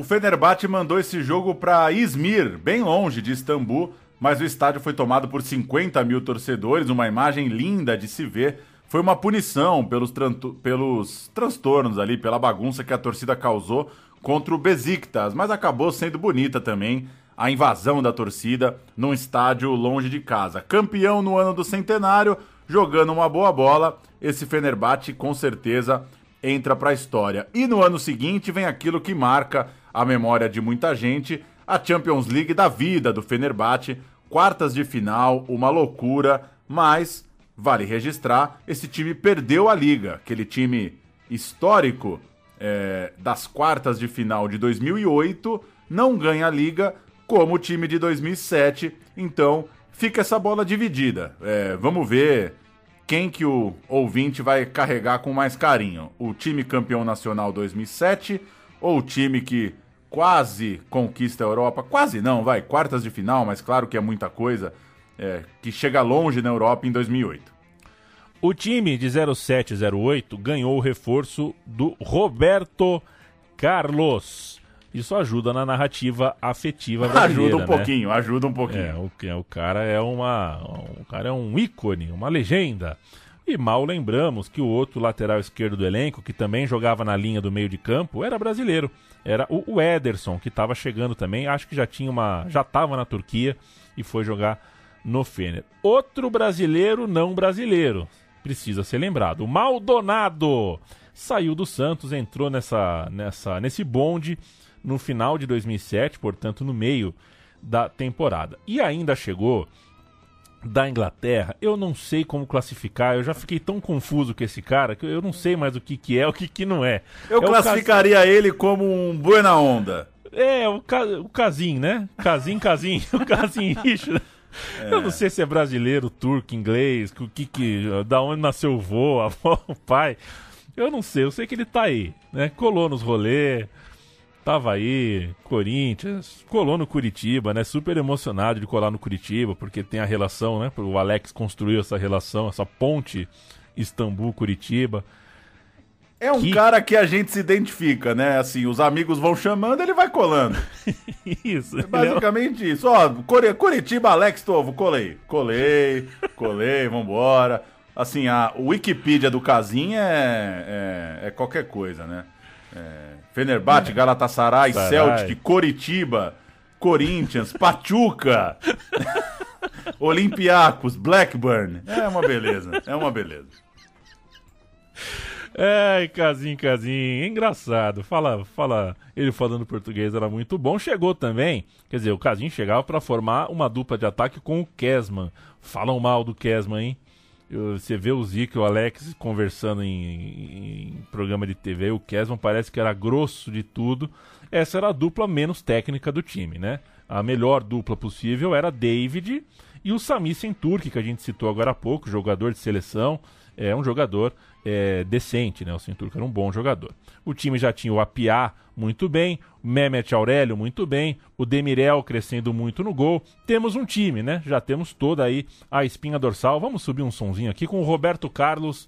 Fenerbahçe mandou esse jogo para Izmir, bem longe de Istambul, mas o estádio foi tomado por 50 mil torcedores, uma imagem linda de se ver. Foi uma punição pelos, pelos transtornos ali, pela bagunça que a torcida causou contra o Besiktas, mas acabou sendo bonita também a invasão da torcida num estádio longe de casa. Campeão no ano do centenário, jogando uma boa bola, esse Fenerbahçe com certeza entra para a história. E no ano seguinte vem aquilo que marca a memória de muita gente, a Champions League da vida do Fenerbahçe, quartas de final, uma loucura, mas vale registrar, esse time perdeu a liga, aquele time histórico é, das quartas de final de 2008, não ganha a liga como o time de 2007, então fica essa bola dividida. É, vamos ver quem que o ouvinte vai carregar com mais carinho? O time campeão nacional 2007 ou o time que quase conquista a Europa? Quase não, vai, quartas de final, mas claro que é muita coisa, é, que chega longe na Europa em 2008. O time de 0708 ganhou o reforço do Roberto Carlos. Isso ajuda na narrativa afetiva brasileira, Ajuda um né? pouquinho, ajuda um pouquinho. É, o, o cara é uma, o cara é um ícone, uma legenda. E mal lembramos que o outro lateral esquerdo do elenco, que também jogava na linha do meio de campo, era brasileiro. Era o, Ederson, que estava chegando também, acho que já tinha uma, já estava na Turquia e foi jogar no Fener. Outro brasileiro não brasileiro, precisa ser lembrado. O Maldonado saiu do Santos, entrou nessa, nessa, nesse bonde no final de 2007, portanto no meio da temporada. E ainda chegou da Inglaterra, eu não sei como classificar, eu já fiquei tão confuso com esse cara que eu não sei mais o que, que é, o que, que não é. Eu é classificaria ele como um buena onda. É, o, ca... o Casim, né? Casim, Casim, o Casim Richard. É. Eu não sei se é brasileiro, turco, inglês, o que que, da onde nasceu o vô, a avó, o pai. Eu não sei, eu sei que ele tá aí, né? Colou nos rolês, tava aí, Corinthians, colou no Curitiba, né? Super emocionado de colar no Curitiba, porque tem a relação, né? O Alex construiu essa relação, essa ponte Istambul-Curitiba. É um que... cara que a gente se identifica, né? Assim, os amigos vão chamando, ele vai colando. isso. É basicamente é... isso. Ó, Curitiba, Alex Tovo, colei. Colei, colei, vambora. Assim, a Wikipedia do Casim é, é, é qualquer coisa, né? É, Fenerbahçe, Galatasaray, Sarai. Celtic, Coritiba, Corinthians, Pachuca, Olympiacos, Blackburn. É uma beleza, é uma beleza. Ai, Casim, Casim, engraçado. Fala, fala, ele falando português era muito bom. Chegou também, quer dizer, o Casim chegava para formar uma dupla de ataque com o Kesman. Falam mal do Kesman, hein? Você vê o Zico e o Alex conversando em, em, programa de TV, o Kesman parece que era grosso de tudo. Essa era a dupla menos técnica do time, né? A melhor dupla possível era David e o Sami Senturk, que a gente citou agora há pouco, jogador de seleção, é um jogador é, decente, né? O Centurca era um bom jogador. O time já tinha o Apiá muito bem, o Mehmet Aurélio muito bem, o Demirel crescendo muito no gol. Temos um time, né? Já temos toda aí a espinha dorsal. Vamos subir um sonzinho aqui com o Roberto Carlos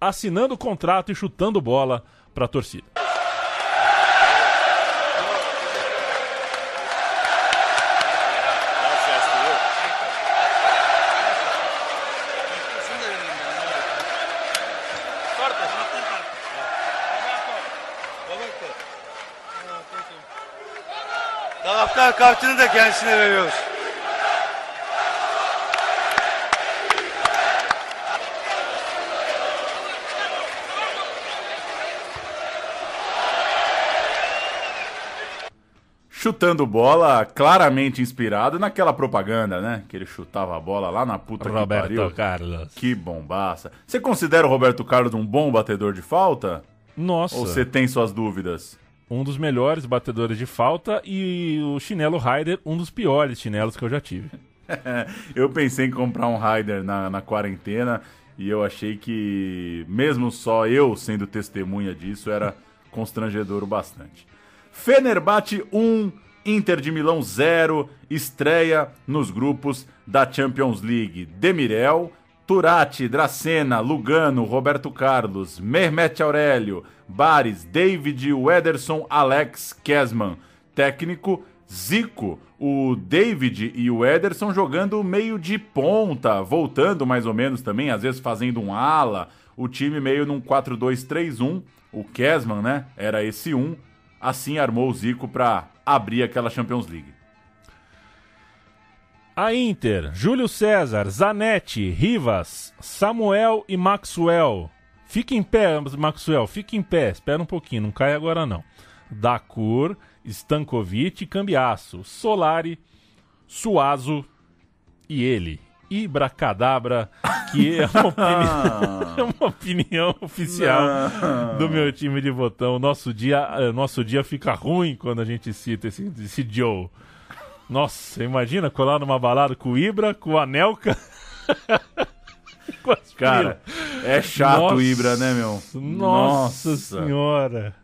assinando o contrato e chutando bola para a torcida. Kartını da kendisine veriyoruz. chutando bola, claramente inspirado naquela propaganda, né? Que ele chutava a bola lá na puta Roberto que pariu. Carlos. Que bombaça. Você considera o Roberto Carlos um bom batedor de falta? Nossa. Ou você tem suas dúvidas? Um dos melhores batedores de falta e o chinelo Ryder, um dos piores chinelos que eu já tive. eu pensei em comprar um Ryder na, na quarentena e eu achei que, mesmo só eu sendo testemunha disso, era constrangedor o bastante. Fenerbahçe 1, Inter de Milão 0, estreia nos grupos da Champions League. Demirel, Turati, Dracena, Lugano, Roberto Carlos, Mehmet Aurélio, Bares, David, Wederson, Alex, Kesman. técnico Zico. O David e o Ederson jogando meio de ponta, voltando mais ou menos também, às vezes fazendo um ala. O time meio num 4-2-3-1. O Kesman, né? Era esse um. Assim armou o Zico para abrir aquela Champions League. A Inter, Júlio César, Zanetti, Rivas, Samuel e Maxwell. Fique em pé, Maxwell, fique em pé. Espera um pouquinho, não cai agora não. Dacur, Stankovic Cambiaço. Solari, Suazo e ele. Ibracadabra, que é uma opinião, é uma opinião oficial Não. do meu time de botão. Nosso dia, eh, nosso dia fica ruim quando a gente cita esse, esse Joe. Nossa, imagina colar numa balada com o Ibra, com o Anelka. com as Cara, é chato Nossa, o Ibra, né, meu? Nossa, senhora.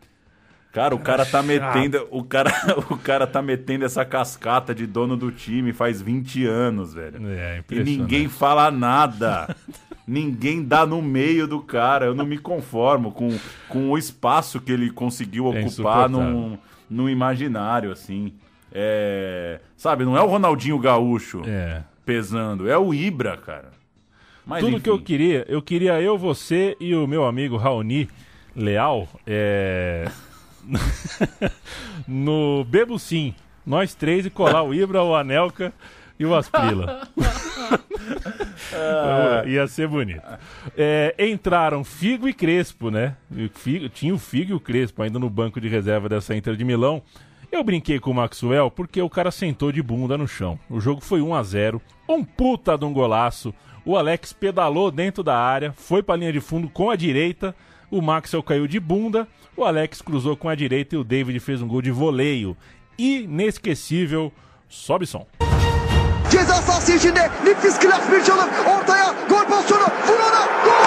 Cara, o cara tá Chato. metendo, o cara, o cara tá metendo essa cascata de dono do time faz 20 anos, velho. É, E impressionante. ninguém fala nada. ninguém dá no meio do cara. Eu não me conformo com, com o espaço que ele conseguiu É ocupar insuportável. num, num imaginário, assim. É, sabe, não é o Ronaldinho Gaúcho É. pesando, é o Ibra, cara. Mas, Tudo enfim. que eu queria, eu queria eu, você e o meu amigo Raoni Leal é... no Bebo Sim. Nós três e colar o Ibra, o Anelka e o Asprila. Ia ser bonito. É, entraram Figo e Crespo, né? Figo- tinha o Figo e o Crespo ainda no banco de reserva dessa Inter de Milão. Eu brinquei com o Maxwell porque o cara sentou de bunda no chão. O jogo foi 1 a 0 um puta de um golaço. O Alex pedalou dentro da área, foi pra linha de fundo com a direita. O Maxwell caiu de bunda, o Alex cruzou com a direita e o David fez um gol de voleio. Inesquecível. Sobe som. Gol!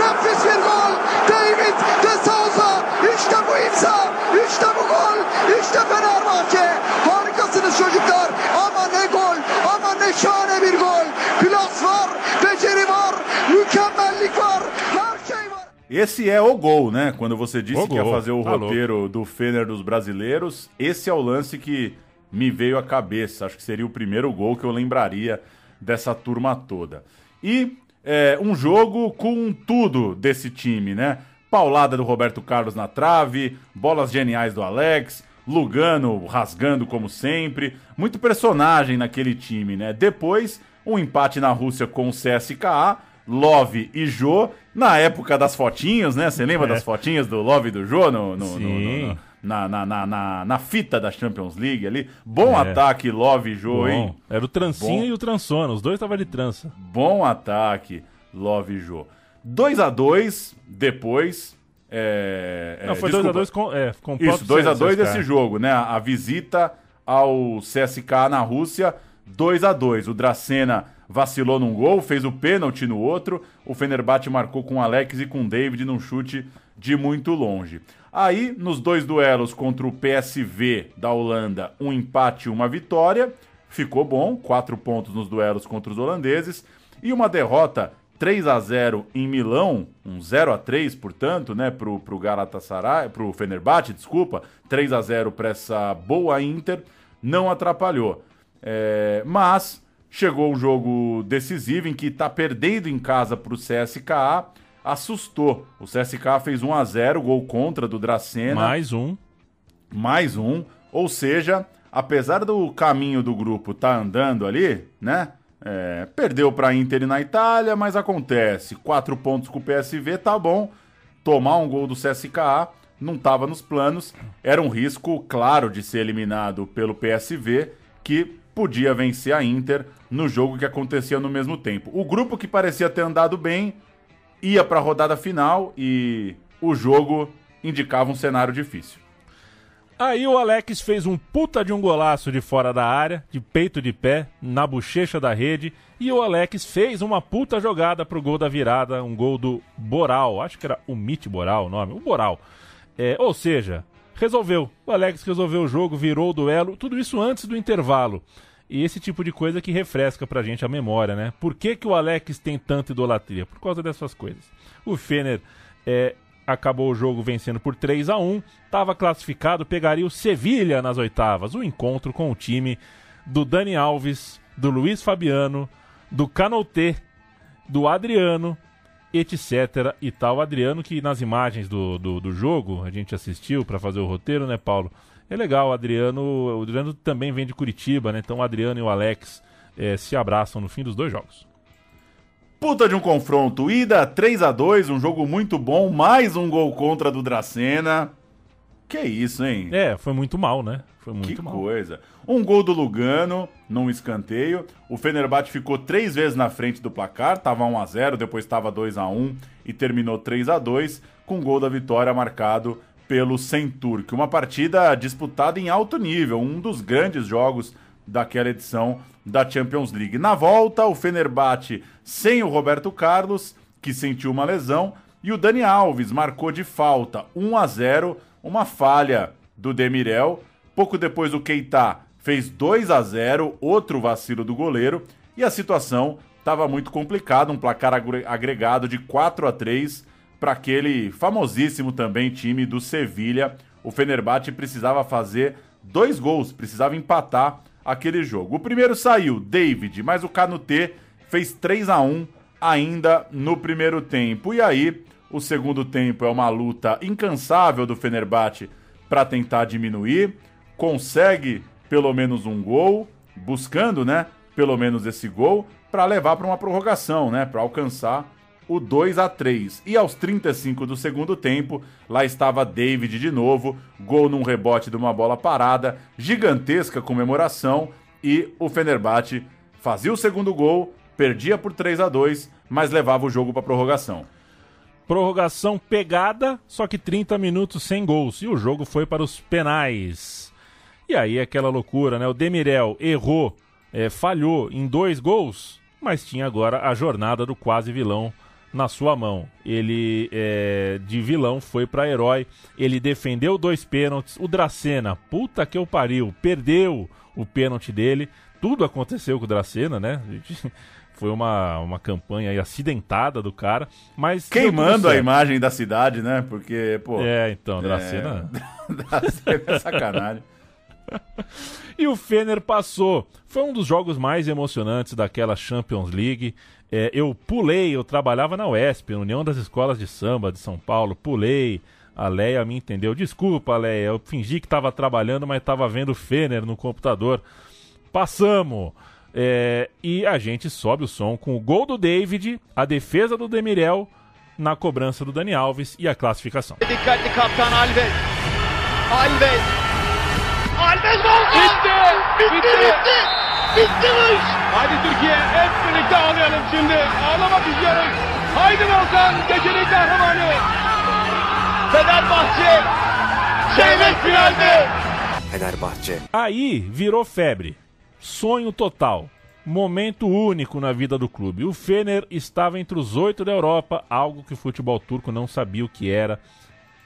Nefis bir gol. David de Souza. İşte bu imza. İşte bu gol. İşte Fenerbahçe. Harikasınız çocuklar. Ama ne gol. Ama ne şahane bir gol. Klas var. Beceri var. Mükemmellik var. Her şey var. Esse é o gol, né? Quando você disse O que ia fazer o tá roteiro do Fener dos brasileiros, esse é o lance que me veio à cabeça. Acho que seria o primeiro gol que eu lembraria dessa turma toda. E é, um jogo com tudo desse time, né? Paulada do Roberto Carlos na trave, bolas geniais do Alex, Lugano rasgando como sempre, muito personagem naquele time, né? Depois, um empate na Rússia com o CSKA, Love e Jô, na época das fotinhos, né? Você lembra É. das fotinhas do Love e do Jô no, no- no- Sim. no- no- na, na, na, na, na fita da Champions League ali? Bom É. ataque, Love e Jô, hein? Bom, era o Trancinha Bom. e o Transona, os dois estavam de trança. Bom ataque, Love e Jô. 2 a 2 depois. É, Não, é, foi desculpa. 2x2 com, é, com o Isso, próprio 2x2 CSKA. esse jogo, né? A visita ao CSK na Rússia, 2x2. O Dracena vacilou num gol, fez o pênalti no outro. O Fenerbahçe marcou com o Alex e com o David num chute de muito longe. Aí, nos dois duelos contra o PSV da Holanda, um empate e uma vitória. Ficou bom, quatro pontos nos duelos contra os holandeses. E uma derrota 3 a 0 em Milão, um 0 a 3, portanto, né, pro, pro Galatasaray, pro Fenerbahçe, desculpa, 3 a 0 para essa boa Inter, não atrapalhou. É, mas chegou um jogo decisivo em que tá perdendo em casa pro CSKA, assustou. O CSKA fez 1 a 0, gol contra do Dracena Mais um. mais um. Ou seja, apesar do caminho do grupo tá andando ali, né? É, perdeu para Inter na Itália, mas acontece. Quatro pontos com o PSV, tá bom. Tomar um gol do CSKA não estava nos planos. Era um risco claro de ser eliminado pelo PSV, que podia vencer a Inter no jogo que acontecia no mesmo tempo. O grupo que parecia ter andado bem ia para a rodada final e o jogo indicava um cenário difícil. Aí o Alex fez um puta de um golaço de fora da área, de peito de pé, na bochecha da rede. E o Alex fez uma puta jogada pro gol da virada, um gol do Boral. Acho que era o Mit Boral o nome, o Boral. É, ou seja, resolveu. O Alex resolveu o jogo, virou o duelo, tudo isso antes do intervalo. E esse tipo de coisa que refresca pra gente a memória, né? Por que, que o Alex tem tanta idolatria? Por causa dessas coisas. O Fener é, acabou o jogo vencendo por 3 a 1 estava classificado, pegaria o Sevilha nas oitavas. O encontro com o time do Dani Alves, do Luiz Fabiano, do Canotê, do Adriano, etc. e tal. Adriano, que nas imagens do, do, do jogo, a gente assistiu para fazer o roteiro, né, Paulo? É legal, o Adriano, o Adriano também vem de Curitiba, né? Então o Adriano e o Alex é, se abraçam no fim dos dois jogos. Puta de um confronto, ida 3 a 2 um jogo muito bom, mais um gol contra do Dracena. Que isso, hein? É, foi muito mal, né? Foi muito que mal. coisa. Um gol do Lugano num escanteio. O Fenerbahçe ficou três vezes na frente do placar. Tava 1 a 0 depois estava 2 a 1 e terminou 3 a 2 com gol da vitória marcado pelo Centurk. Uma partida disputada em alto nível, um dos grandes jogos daquela edição da Champions League. Na volta, o Fenerbahçe sem o Roberto Carlos, que sentiu uma lesão, e o Dani Alves marcou de falta 1 a 0, uma falha do Demirel. Pouco depois o Keita fez 2 a 0, outro vacilo do goleiro, e a situação estava muito complicada, um placar agregado de 4 a 3 para aquele famosíssimo também time do Sevilha. O Fenerbahçe precisava fazer dois gols, precisava empatar aquele jogo. O primeiro saiu, David, mas o Canutê fez 3 a 1 ainda no primeiro tempo. E aí, o segundo tempo é uma luta incansável do Fenerbahçe para tentar diminuir, consegue pelo menos um gol, buscando, né, pelo menos esse gol para levar para uma prorrogação, né, para alcançar o 2 a 3. E aos 35 do segundo tempo, lá estava David de novo, gol num rebote de uma bola parada, gigantesca comemoração e o Fenerbahçe fazia o segundo gol, perdia por 3 a 2, mas levava o jogo para prorrogação. Prorrogação pegada, só que 30 minutos sem gols e o jogo foi para os penais. E aí aquela loucura, né? O Demirel errou, é, falhou em dois gols, mas tinha agora a jornada do quase vilão na sua mão. Ele, é, de vilão, foi para herói. Ele defendeu dois pênaltis. O Dracena, puta que eu pariu, perdeu o pênalti dele. Tudo aconteceu com o Dracena, né? Foi uma, uma campanha acidentada do cara, mas... Queimando a imagem da cidade, né? Porque, pô... É, então, Dracena... É... Dracena é sacanagem. E o Fener passou. Foi um dos jogos mais emocionantes daquela Champions League. É, eu pulei, eu trabalhava na UESP, União das Escolas de Samba de São Paulo, pulei. A Leia me entendeu. Desculpa, Leia, eu fingi que estava trabalhando, mas estava vendo Fener no computador. Passamos. É, e a gente sobe o som com o gol do David, a defesa do Demirel, na cobrança do Dani Alves e a classificação. Dikkatli kaptan Alves. Alves. Bitti! Bitti! Bitti! Bitti bu iş! Haydi Türkiye hep birlikte ağlayalım şimdi. Ağlamak istiyoruz. Haydi Volkan gecenin kahramanı. Fenerbahçe çeyrek finalde. Fenerbahçe. Aí virou febre. Sonho total. Momento único na vida do clube. O Fener estava entre os oito da Europa, algo que o futebol turco não sabia o que era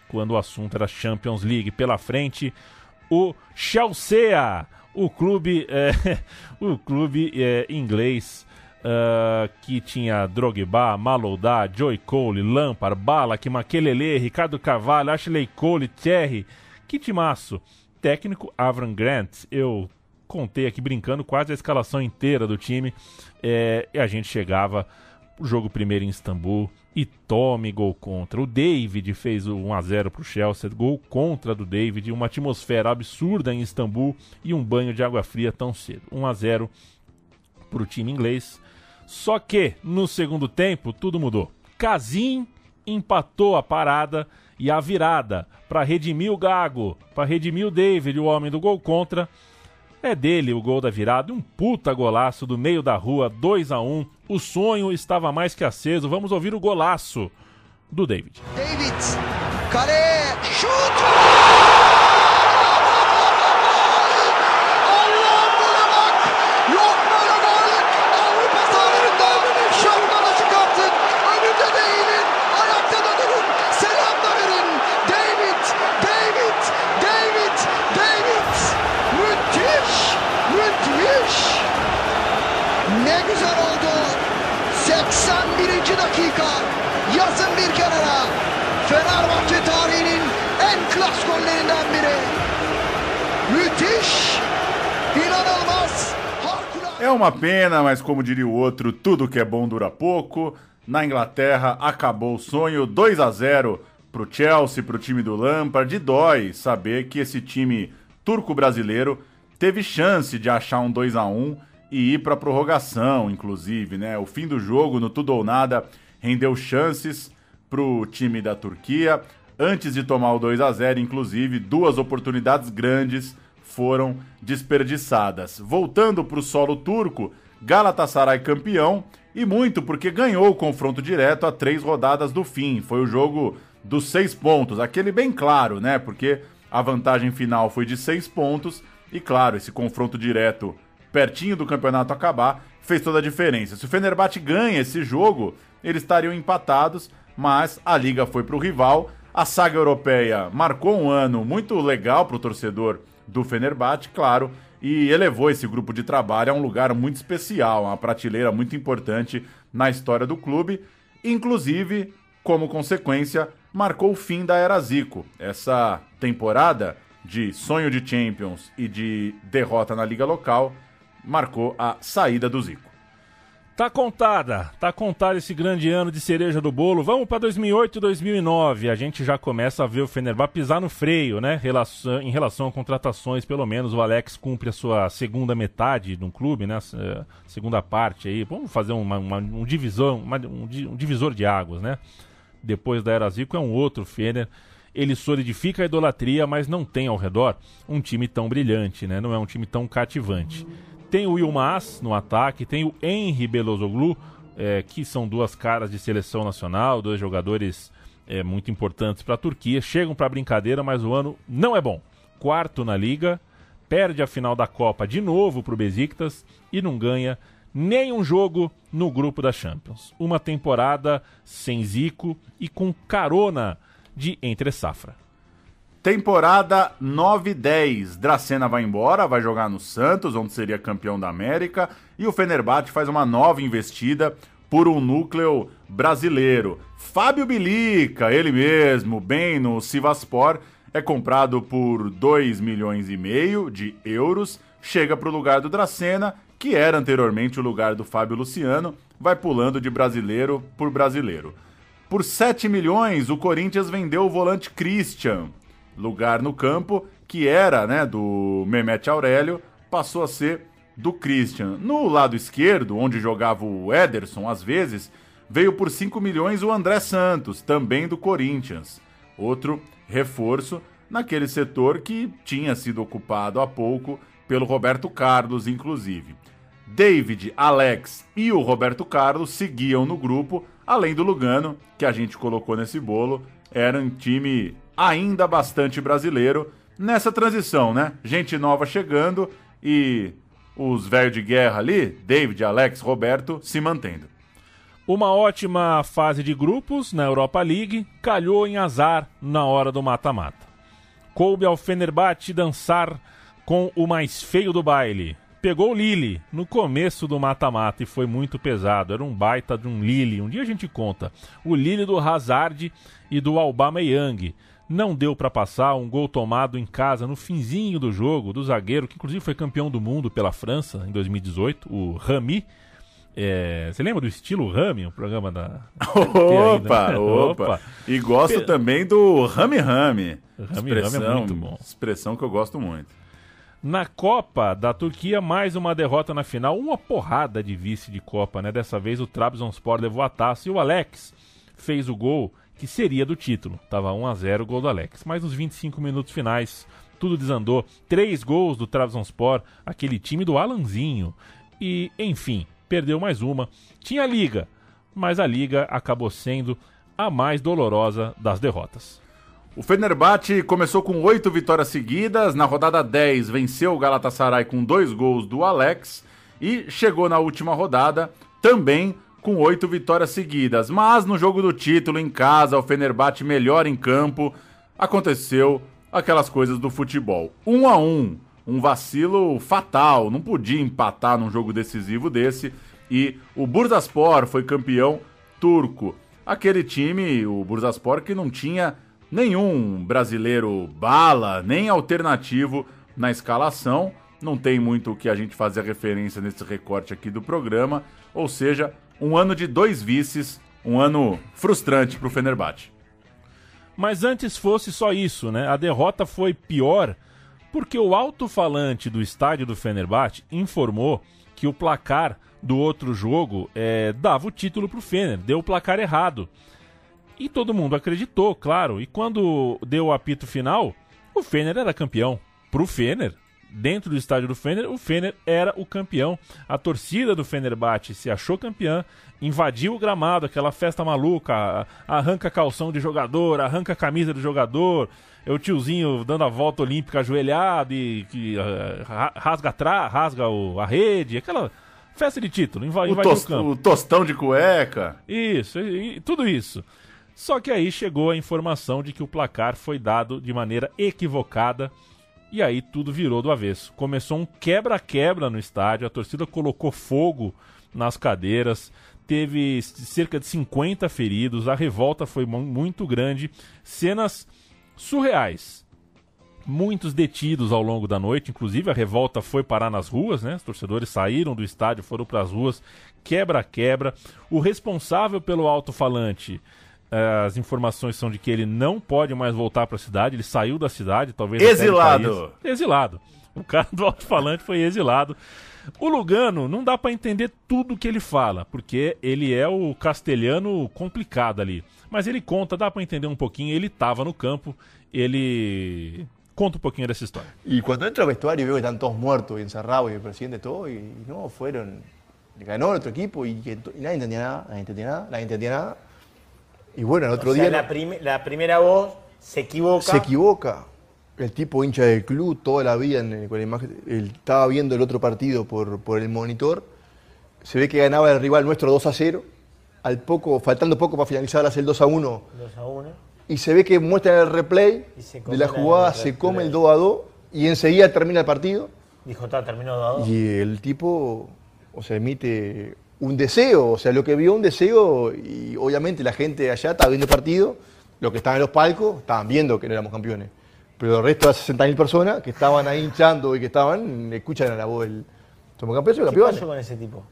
quando o assunto era Champions League. Pela frente, o Chelsea, o clube, é, o clube é, inglês uh, que tinha Drogba, Malouda, Joey Cole, Lampard, Balak, Makelele, Ricardo Carvalho, Ashley Cole, Thierry. Que timaço! Técnico Avram Grant, eu contei aqui brincando quase a escalação inteira do time é, e a gente chegava o jogo primeiro em Istambul e tome gol contra. O David fez o 1x0 para o Chelsea, gol contra do David, uma atmosfera absurda em Istambul e um banho de água fria tão cedo. 1x0 para o time inglês. Só que no segundo tempo tudo mudou. Casim empatou a parada e a virada para redimir o Gago, para redimir o David, o homem do gol contra. É dele o gol da virada, um puta golaço do meio da rua, 2 a 1 O sonho estava mais que aceso. Vamos ouvir o golaço do David. David, É uma pena, mas como diria o outro, tudo que é bom dura pouco. Na Inglaterra acabou o sonho, 2 a 0 pro Chelsea, pro time do Lampard. E dói saber que esse time turco-brasileiro teve chance de achar um 2 a 1 e ir para prorrogação, inclusive, né? O fim do jogo no tudo ou nada rendeu chances pro time da Turquia. Antes de tomar o 2 a 0, inclusive, duas oportunidades grandes foram desperdiçadas. Voltando para o solo turco, Galatasaray campeão e muito porque ganhou o confronto direto a três rodadas do fim. Foi o jogo dos seis pontos, aquele bem claro, né? Porque a vantagem final foi de seis pontos e, claro, esse confronto direto pertinho do campeonato acabar fez toda a diferença. Se o Fenerbahçe ganha esse jogo, eles estariam empatados, mas a liga foi para o rival. A saga europeia marcou um ano muito legal para o torcedor do Fenerbahçe, claro, e elevou esse grupo de trabalho a um lugar muito especial, uma prateleira muito importante na história do clube, inclusive, como consequência, marcou o fim da era Zico. Essa temporada de sonho de Champions e de derrota na liga local marcou a saída do Zico. Tá contada, tá contado esse grande ano de cereja do bolo. Vamos para 2008 e 2009. A gente já começa a ver o Fenerbahçe pisar no freio, né? Em relação a contratações, pelo menos o Alex cumpre a sua segunda metade no clube, né? Segunda parte aí. Vamos fazer uma, uma, um, divisor, uma, um, um, divisor de águas, né? Depois da Era Zico é um outro Fener. Ele solidifica a idolatria, mas não tem ao redor um time tão brilhante, né? Não é um time tão cativante. Tem o Yilmaz no ataque, tem o Henry Belozoglu, é, que são duas caras de seleção nacional, dois jogadores é, muito importantes para a Turquia. Chegam para a brincadeira, mas o ano não é bom. Quarto na liga, perde a final da Copa de novo para o Besiktas e não ganha nenhum jogo no grupo da Champions. Uma temporada sem Zico e com carona de entre safra. Temporada 9-10. Dracena vai embora, vai jogar no Santos, onde seria campeão da América. E o Fenerbahçe faz uma nova investida por um núcleo brasileiro. Fábio Bilica, ele mesmo, bem no Sivaspor, é comprado por 2 milhões e meio de euros. Chega para o lugar do Dracena, que era anteriormente o lugar do Fábio Luciano, vai pulando de brasileiro por brasileiro. Por 7 milhões, o Corinthians vendeu o volante Christian, lugar no campo, que era né, do Mehmet Aurélio, passou a ser do Christian. No lado esquerdo, onde jogava o Ederson, às vezes, veio por 5 milhões o André Santos, também do Corinthians. Outro reforço naquele setor que tinha sido ocupado há pouco pelo Roberto Carlos, inclusive. David, Alex e o Roberto Carlos seguiam no grupo, além do Lugano, que a gente colocou nesse bolo, era um time ainda bastante brasileiro nessa transição, né? Gente nova chegando e os velhos de guerra ali, David, Alex, Roberto, se mantendo. Uma ótima fase de grupos na Europa League calhou em azar na hora do mata-mata. Coube ao Fenerbahçe dançar com o mais feio do baile. Pegou o Lille no começo do mata-mata e foi muito pesado. Era um baita de um Lille. Um dia a gente conta. O Lille do Hazard e do Aubameyang não deu para passar um gol tomado em casa no finzinho do jogo do zagueiro, que inclusive foi campeão do mundo pela França em 2018, o Rami. É, você lembra do estilo Rami, o programa da. Opa, né? opa, opa! E gosto Pe... também do Rami Rami. Rami Rami é muito bom. Expressão que eu gosto muito. Na Copa da Turquia, mais uma derrota na final, uma porrada de vice de Copa, né? Dessa vez o Trabzonspor levou a taça e o Alex fez o gol que seria do título. Tava 1 a 0 o gol do Alex. Mas nos 25 minutos finais, tudo desandou. Três gols do Trabzonspor, aquele time do Alanzinho. E, enfim, perdeu mais uma. Tinha liga, mas a liga acabou sendo a mais dolorosa das derrotas. O Fenerbahçe começou com oito vitórias seguidas. Na rodada 10, venceu o Galatasaray com dois gols do Alex. E chegou na última rodada também com oito vitórias seguidas. Mas no jogo do título, em casa, o Fenerbahçe melhor em campo, aconteceu aquelas coisas do futebol. Um a um, um vacilo fatal, não podia empatar num jogo decisivo desse. E o Bursaspor foi campeão turco. Aquele time, o Bursaspor, que não tinha nenhum brasileiro bala, nem alternativo na escalação. Não tem muito o que a gente fazer referência nesse recorte aqui do programa. Ou seja, um ano de dois vices, um ano frustrante para o Fenerbahçe. Mas antes fosse só isso, né? A derrota foi pior porque o alto-falante do estádio do Fenerbahçe informou que o placar do outro jogo é, dava o título para o Fener, deu o placar errado. E todo mundo acreditou, claro. E quando deu o apito final, o Fener era campeão. Pro Fener, dentro do estádio do Fener, o Fener era o campeão. A torcida do Fenerbahçe se achou campeã, invadiu o gramado, aquela festa maluca, arranca calção de jogador, arranca camisa do jogador, é o tiozinho dando a volta olímpica ajoelhado e que uh, rasga atrás, rasga o, a rede, aquela festa de título, invadiu o, o campo. O tostão de cueca. Isso, e, e, tudo isso. Só que aí chegou a informação de que o placar foi dado de maneira equivocada e aí tudo virou do avesso. Começou um quebra-quebra no estádio, a torcida colocou fogo nas cadeiras, teve cerca de 50 feridos, a revolta foi muito grande, cenas surreais. Muitos detidos ao longo da noite, inclusive a revolta foi parar nas ruas, né? Os torcedores saíram do estádio, foram para as ruas, quebra-quebra. O responsável pelo alto-falante as informações são de que ele não pode mais voltar para a cidade, ele saiu da cidade, talvez exilado. Exilado. O cara do alto-falante foi exilado. O Lugano não dá para entender tudo que ele fala, porque ele é o castelhano complicado ali. Mas ele conta, dá para entender um pouquinho, ele estava no campo, ele conta um pouquinho dessa história. E quando entra ao vestuário e veo que estão todos mortos e encerrados e o presidente todo, e não, foram. Ganó nuestro equipo y, que, y nadie entendía nada, nadie entendía nada, nadie entendía nada. Y bueno, el otro o sea, día. La, prim la, primera voz se equivoca. Se equivoca. El tipo hincha del club toda la vida en, con la imagen. Él estaba viendo el otro partido por, por el monitor. Se ve que ganaba el rival nuestro 2 a 0. Al poco, faltando poco para finalizar, hace el 2 a 1. 2 a 1. Y se ve que muestra el replay de la jugada, el se come el 2 a 2 y enseguida termina el partido. Dijo, está, terminó 2 a 2. Y el tipo, o sea, emite un deseo, o sea, lo que vio un deseo y obviamente la gente allá estaba viendo el partido, los que estaban en los palcos estaban viendo que no éramos campeones. Pero el resto de las 60.000 personas que estaban ahí hinchando y que estaban, escuchan a la voz del somos campeones y campeones. ¿Qué pasó con ese tipo?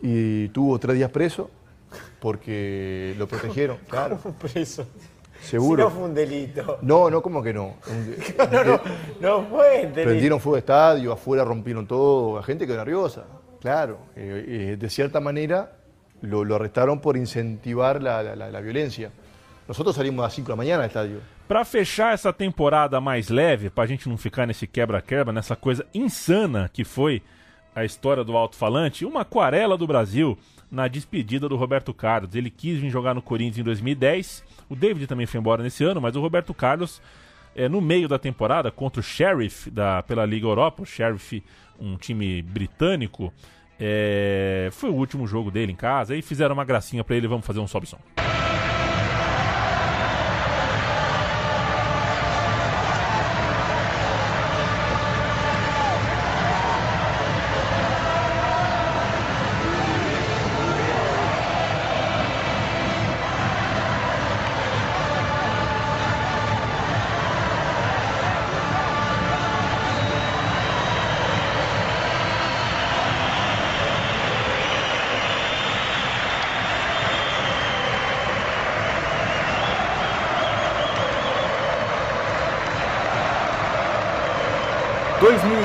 Y tuvo tres días preso porque lo protegieron, claro. ¿Cómo preso? Seguro. Si no fue un delito. No, no, como que no. no, no, no fue delito. Prendieron fuego de estadio, afuera rompieron todo, la gente quedó nerviosa. Claro, eh, eh, de cierta manera lo, lo, arrestaron por incentivar la, la, la, violencia. Nosotros salimos às 5 da manhã no estádio. Para fechar essa temporada mais leve, para a gente não ficar nesse quebra-quebra, nessa coisa insana que foi a história do alto-falante, uma aquarela do Brasil na despedida do Roberto Carlos. Ele quis vir jogar no Corinthians em 2010, o David também foi embora nesse ano, mas o Roberto Carlos, é, no meio da temporada, contra o Sheriff da, pela Liga Europa, o Sheriff, um time britânico, é, foi o último jogo dele em casa, e fizeram uma gracinha para ele, vamos fazer um sobe-som.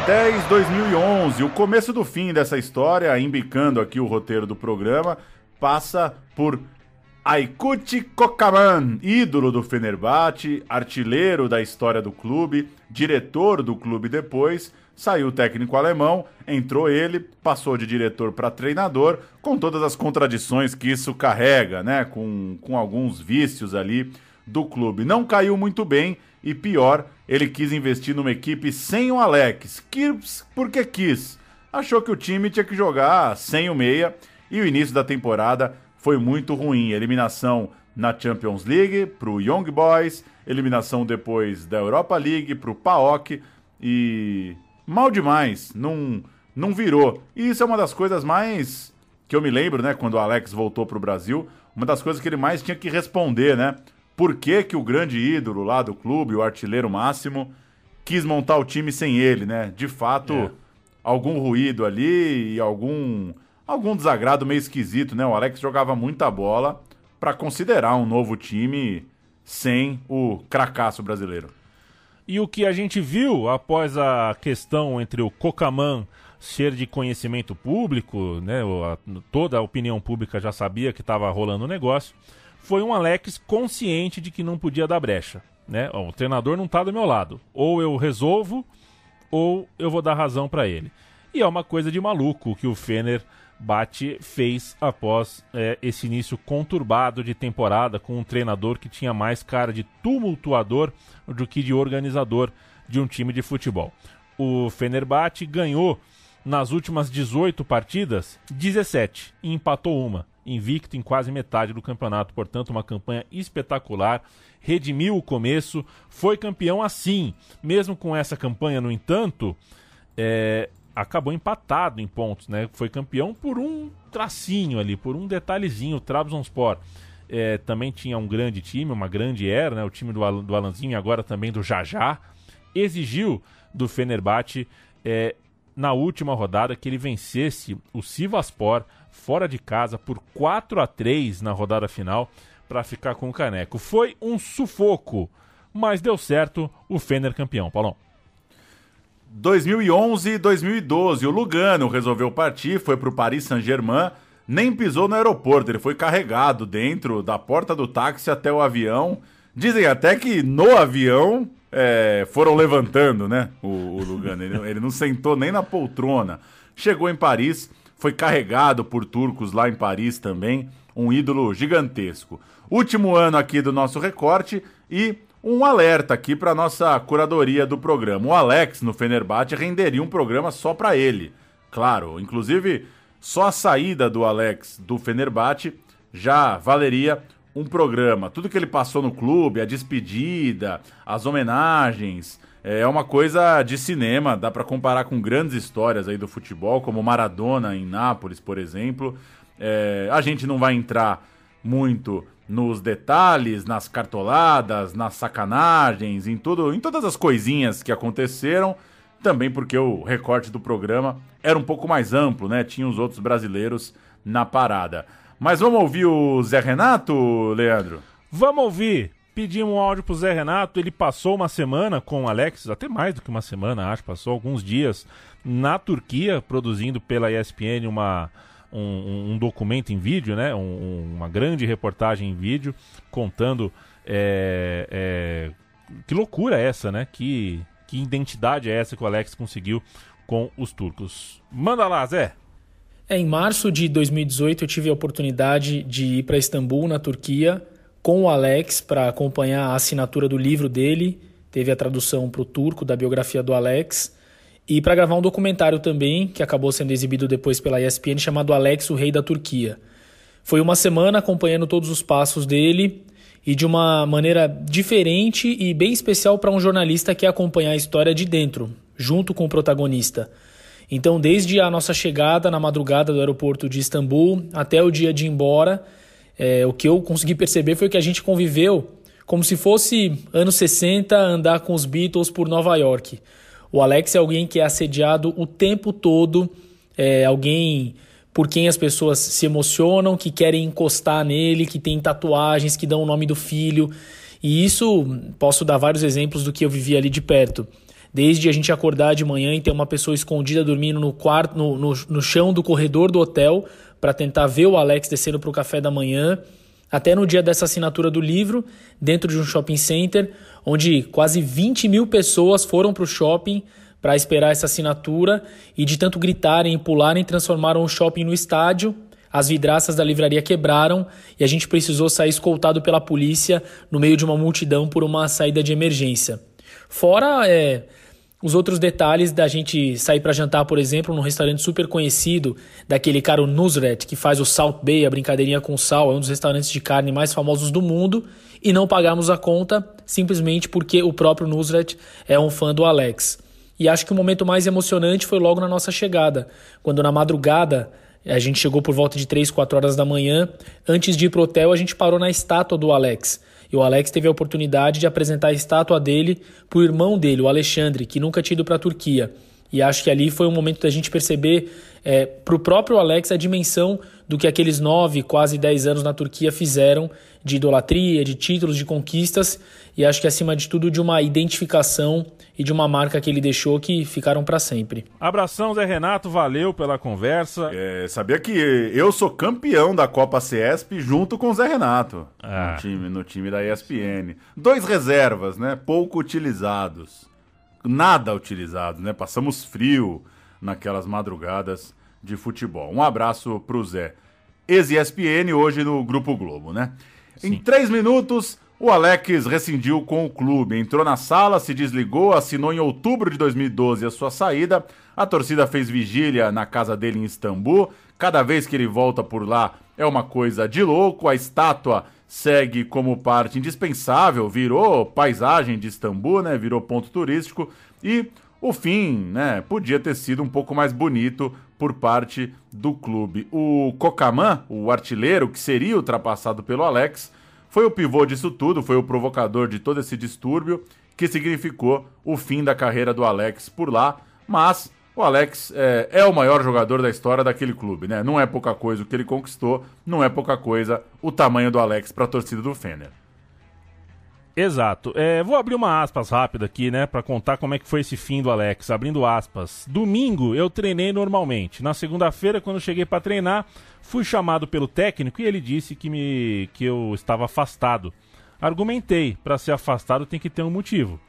2010, 2011, o começo do fim dessa história, embicando aqui o roteiro do programa, passa por Aykut Kocaman, ídolo do Fenerbahçe, artilheiro da história do clube, diretor do clube depois, saiu o técnico alemão, entrou ele, passou de diretor para treinador, com todas as contradições que isso carrega, né? Com, com alguns vícios ali do clube. Não caiu muito bem e pior, ele quis investir numa equipe sem o Alex. Quis porque quis. Achou que o time tinha que jogar sem o meia e o início da temporada foi muito ruim. Eliminação na Champions League para o Young Boys, eliminação depois da Europa League para o PAOK e mal demais, não, não virou. E isso é uma das coisas mais que eu me lembro, né, quando o Alex voltou para o Brasil, uma das coisas que ele mais tinha que responder, né? Por que, que o grande ídolo lá do clube, o artilheiro máximo, quis montar o time sem ele, né? De fato, é. algum ruído ali e algum algum desagrado meio esquisito, né? O Alex jogava muita bola para considerar um novo time sem o cracaço brasileiro. E o que a gente viu após a questão entre o Cocaman ser de conhecimento público, né? Toda a opinião pública já sabia que estava rolando o negócio. Foi um Alex consciente de que não podia dar brecha, né? o treinador não está do meu lado. Ou eu resolvo, ou eu vou dar razão para ele. E é uma coisa de maluco que o Fener Bate fez após é, esse início conturbado de temporada com um treinador que tinha mais cara de tumultuador do que de organizador de um time de futebol. O Fenerbahçe ganhou nas últimas 18 partidas 17 e empatou uma, invicto em quase metade do campeonato, portanto uma campanha espetacular, redimiu o começo, foi campeão assim. Mesmo com essa campanha, no entanto, é, acabou empatado em pontos, né? Foi campeão por um tracinho ali, por um detalhezinho. O Trabzonspor é, também tinha um grande time, uma grande era, né? O time do, do Alanzinho e agora também do Jajá. Exigiu do Fenerbahçe é, na última rodada que ele vencesse o Sivaspor fora de casa por 4 a 3 na rodada final para ficar com o caneco. Foi um sufoco, mas deu certo o Fener campeão, Paulão. 2011 e 2012, o Lugano resolveu partir, foi para o Paris Saint-Germain, nem pisou no aeroporto, ele foi carregado dentro da porta do táxi até o avião. Dizem até que no avião é, foram levantando, né? O, o Lugano, ele, ele não sentou nem na poltrona. Chegou em Paris, foi carregado por turcos lá em Paris também, um ídolo gigantesco. Último ano aqui do nosso recorte e um alerta aqui para nossa curadoria do programa. O Alex no Fenerbahçe renderia um programa só para ele. Claro, inclusive só a saída do Alex do Fenerbahçe já valeria um programa. Tudo que ele passou no clube, a despedida, as homenagens, é uma coisa de cinema, dá para comparar com grandes histórias aí do futebol, como Maradona em Nápoles, por exemplo. É, a gente não vai entrar muito nos detalhes, nas cartoladas, nas sacanagens, em tudo, em todas as coisinhas que aconteceram, também porque o recorte do programa era um pouco mais amplo, né? Tinha os outros brasileiros na parada. Mas vamos ouvir o Zé Renato, Leandro? Vamos ouvir. Pedimos um áudio pro Zé Renato, ele passou uma semana com o Alex, até mais do que uma semana, acho, passou alguns dias na Turquia, produzindo pela ESPN uma, um, um documento em vídeo, né? Um, uma grande reportagem em vídeo contando é, é, que loucura é essa, né? Que, que identidade é essa que o Alex conseguiu com os turcos. Manda lá, Zé! É, em março de 2018 eu tive a oportunidade de ir para Istambul, na Turquia, com o Alex para acompanhar a assinatura do livro dele. Teve a tradução para o turco da biografia do Alex e para gravar um documentário também, que acabou sendo exibido depois pela ESPN, chamado Alex, o Rei da Turquia. Foi uma semana acompanhando todos os passos dele e de uma maneira diferente e bem especial para um jornalista que acompanhar a história de dentro, junto com o protagonista. Então, desde a nossa chegada na madrugada do aeroporto de Istambul até o dia de ir embora, é, o que eu consegui perceber foi que a gente conviveu como se fosse anos 60 andar com os Beatles por Nova York. O Alex é alguém que é assediado o tempo todo, é alguém por quem as pessoas se emocionam, que querem encostar nele, que tem tatuagens, que dão o nome do filho. E isso posso dar vários exemplos do que eu vivi ali de perto. Desde a gente acordar de manhã e ter uma pessoa escondida dormindo no quarto, no, no, no chão do corredor do hotel para tentar ver o Alex descendo para o café da manhã, até no dia dessa assinatura do livro, dentro de um shopping center, onde quase 20 mil pessoas foram para o shopping para esperar essa assinatura e de tanto gritarem e pularem transformaram o shopping no estádio. As vidraças da livraria quebraram e a gente precisou sair escoltado pela polícia no meio de uma multidão por uma saída de emergência. Fora é, os outros detalhes da gente sair para jantar, por exemplo, num restaurante super conhecido, daquele cara o Nusret, que faz o Salt Bay, a brincadeirinha com sal, é um dos restaurantes de carne mais famosos do mundo, e não pagamos a conta simplesmente porque o próprio Nusret é um fã do Alex. E acho que o momento mais emocionante foi logo na nossa chegada, quando na madrugada a gente chegou por volta de 3, 4 horas da manhã. Antes de ir pro hotel, a gente parou na estátua do Alex. E o Alex teve a oportunidade de apresentar a estátua dele para o irmão dele, o Alexandre, que nunca tinha ido para a Turquia. E acho que ali foi um momento da gente perceber é, para o próprio Alex a dimensão do que aqueles nove, quase dez anos na Turquia fizeram de idolatria, de títulos, de conquistas e acho que acima de tudo de uma identificação e de uma marca que ele deixou que ficaram para sempre. Abração, Zé Renato, valeu pela conversa. É, sabia que eu sou campeão da Copa CESP junto com o Zé Renato Ah. no, time, no time da ESPN. Dois reservas, né? Pouco utilizados. Nada utilizados, né? Passamos frio naquelas madrugadas de futebol. Um abraço pro Zé. Ex-ESPN, hoje no Grupo Globo, né? Em três minutos, o Alex rescindiu com o clube. Entrou na sala, se desligou, assinou em outubro de 2012 a sua saída. A torcida fez vigília na casa dele em Istambul. Cada vez que ele volta por lá é uma coisa de louco. A estátua segue como parte indispensável, virou paisagem de Istambul, né? Virou ponto turístico. E o fim, né, podia ter sido um pouco mais bonito por parte do clube. O Kocaman, o artilheiro que seria ultrapassado pelo Alex, foi o pivô disso tudo, foi o provocador de todo esse distúrbio, que significou o fim da carreira do Alex por lá. Mas o Alex é, é o maior jogador da história daquele clube, né? Não é pouca coisa o que ele conquistou, não é pouca coisa o tamanho do Alex para a torcida do Fener. Exato. É, vou abrir uma aspas rápida aqui, né, Pra contar como é que foi esse fim do Alex. Abrindo aspas. Domingo eu treinei normalmente. Na segunda-feira, quando cheguei pra treinar, fui chamado pelo técnico e ele disse que me que eu estava afastado. Argumentei, Pra ser afastado tem que ter um motivo.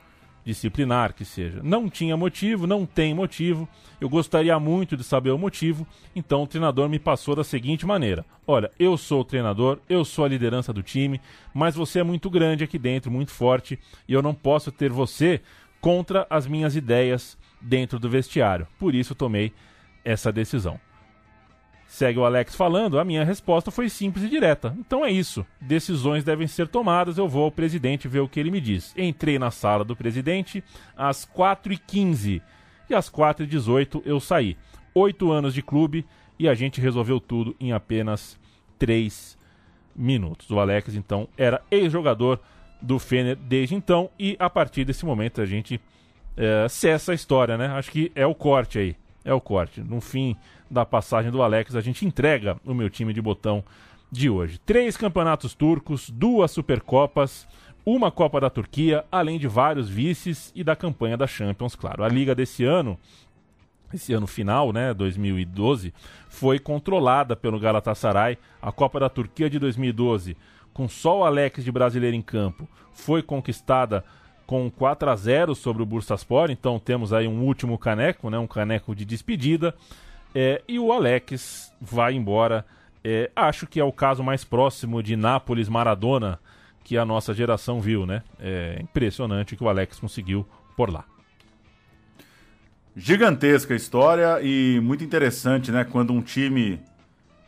Disciplinar que seja. Não tinha motivo, não tem motivo. Eu gostaria muito de saber o motivo, então o treinador me passou da seguinte maneira: Olha, eu sou o treinador, eu sou a liderança do time, mas você é muito grande aqui dentro, muito forte, e eu não posso ter você contra as minhas ideias dentro do vestiário. Por isso tomei essa decisão. Segue o Alex falando, a minha resposta foi simples e direta. Então é isso. Decisões devem ser tomadas, eu vou ao presidente ver o que ele me diz. Entrei na sala do presidente às 4h15 e às 4h18 eu saí. Oito anos de clube e a gente resolveu tudo em apenas três minutos. O Alex, então, era ex-jogador do Fener desde então e a partir desse momento a gente é, cessa a história, né? Acho que é o corte aí. É o corte. No fim da passagem do Alex, a gente entrega o meu time de botão de hoje. Três campeonatos turcos, duas Supercopas, uma Copa da Turquia, além de vários vices e da campanha da Champions, claro. A liga desse ano, esse ano final, né, 2012, foi controlada pelo Galatasaray. A Copa da Turquia de 2012, com só o Alex de brasileiro em campo, foi conquistada com 4 a 0 sobre o Bursaspor. Então temos aí um último caneco, né, um caneco de despedida. É, e o Alex vai embora. É, acho que é o caso mais próximo de Nápoles Maradona que a nossa geração viu, né? É impressionante o que o Alex conseguiu por lá. Gigantesca história e muito interessante, né? Quando um time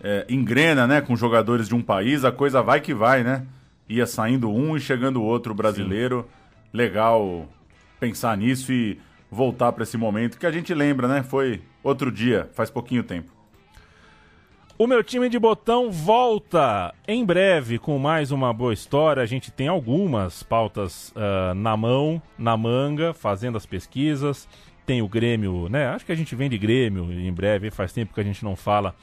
é, engrena, né? Com jogadores de um país, a coisa vai que vai, né? Ia saindo um e chegando outro brasileiro. Sim. Legal pensar nisso e voltar para esse momento que a gente lembra, né? Foi outro dia, faz pouquinho tempo. O meu time de botão volta em breve com mais uma boa história. A gente tem algumas pautas uh, na mão, na manga, fazendo as pesquisas. Tem o Grêmio, né? Acho que a gente vem de Grêmio em breve. Faz tempo que a gente não fala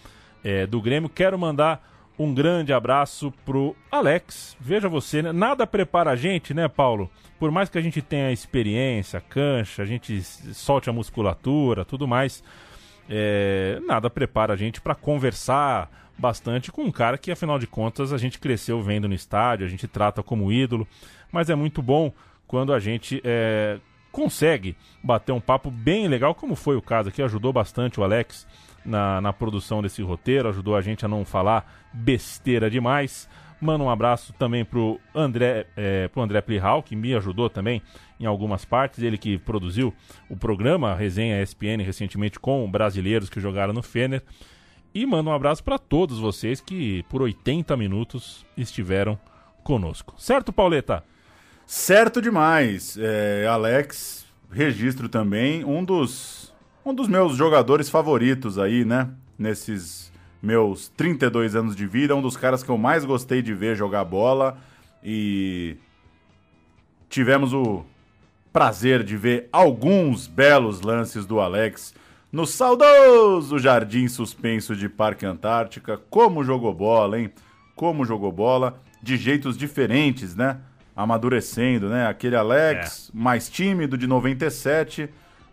é, do Grêmio. Quero mandar um grande abraço pro Alex. Veja você, né? nada prepara a gente, né, Paulo? Por mais que a gente tenha experiência, cancha, a gente solte a musculatura, tudo mais é, nada prepara a gente para conversar bastante com um cara que, afinal de contas, a gente cresceu vendo no estádio, a gente trata como ídolo, mas é muito bom quando a gente é, consegue bater um papo bem legal, como foi o caso aqui, ajudou bastante o Alex na, na produção desse roteiro, ajudou a gente a não falar besteira demais. Manda um abraço também pro André, é, pro André Plihal, que me ajudou também em algumas partes. Ele que produziu o programa, resenha ESPN, recentemente com brasileiros que jogaram no Fener. E manda um abraço para todos vocês que por 80 minutos estiveram conosco. Certo, Pauleta? Certo demais. É, Alex, registro também, um dos, um dos meus jogadores favoritos aí, né? Nesses meus 32 anos de vida, um dos caras que eu mais gostei de ver jogar bola e tivemos o prazer de ver alguns belos lances do Alex no saudoso jardim suspenso de Parque Antártica. Como jogou bola, hein? Como jogou bola, de jeitos diferentes, né? Amadurecendo, né? Aquele Alex mais tímido de 97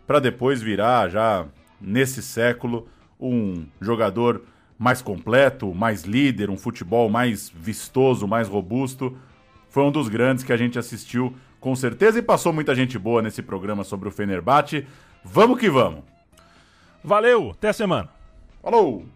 para depois virar já nesse século um jogador mais completo, mais líder, um futebol mais vistoso, mais robusto. Foi um dos grandes que a gente assistiu com certeza e passou muita gente boa nesse programa sobre o Fenerbahçe. Vamos que vamos. Valeu, até a semana. Falou!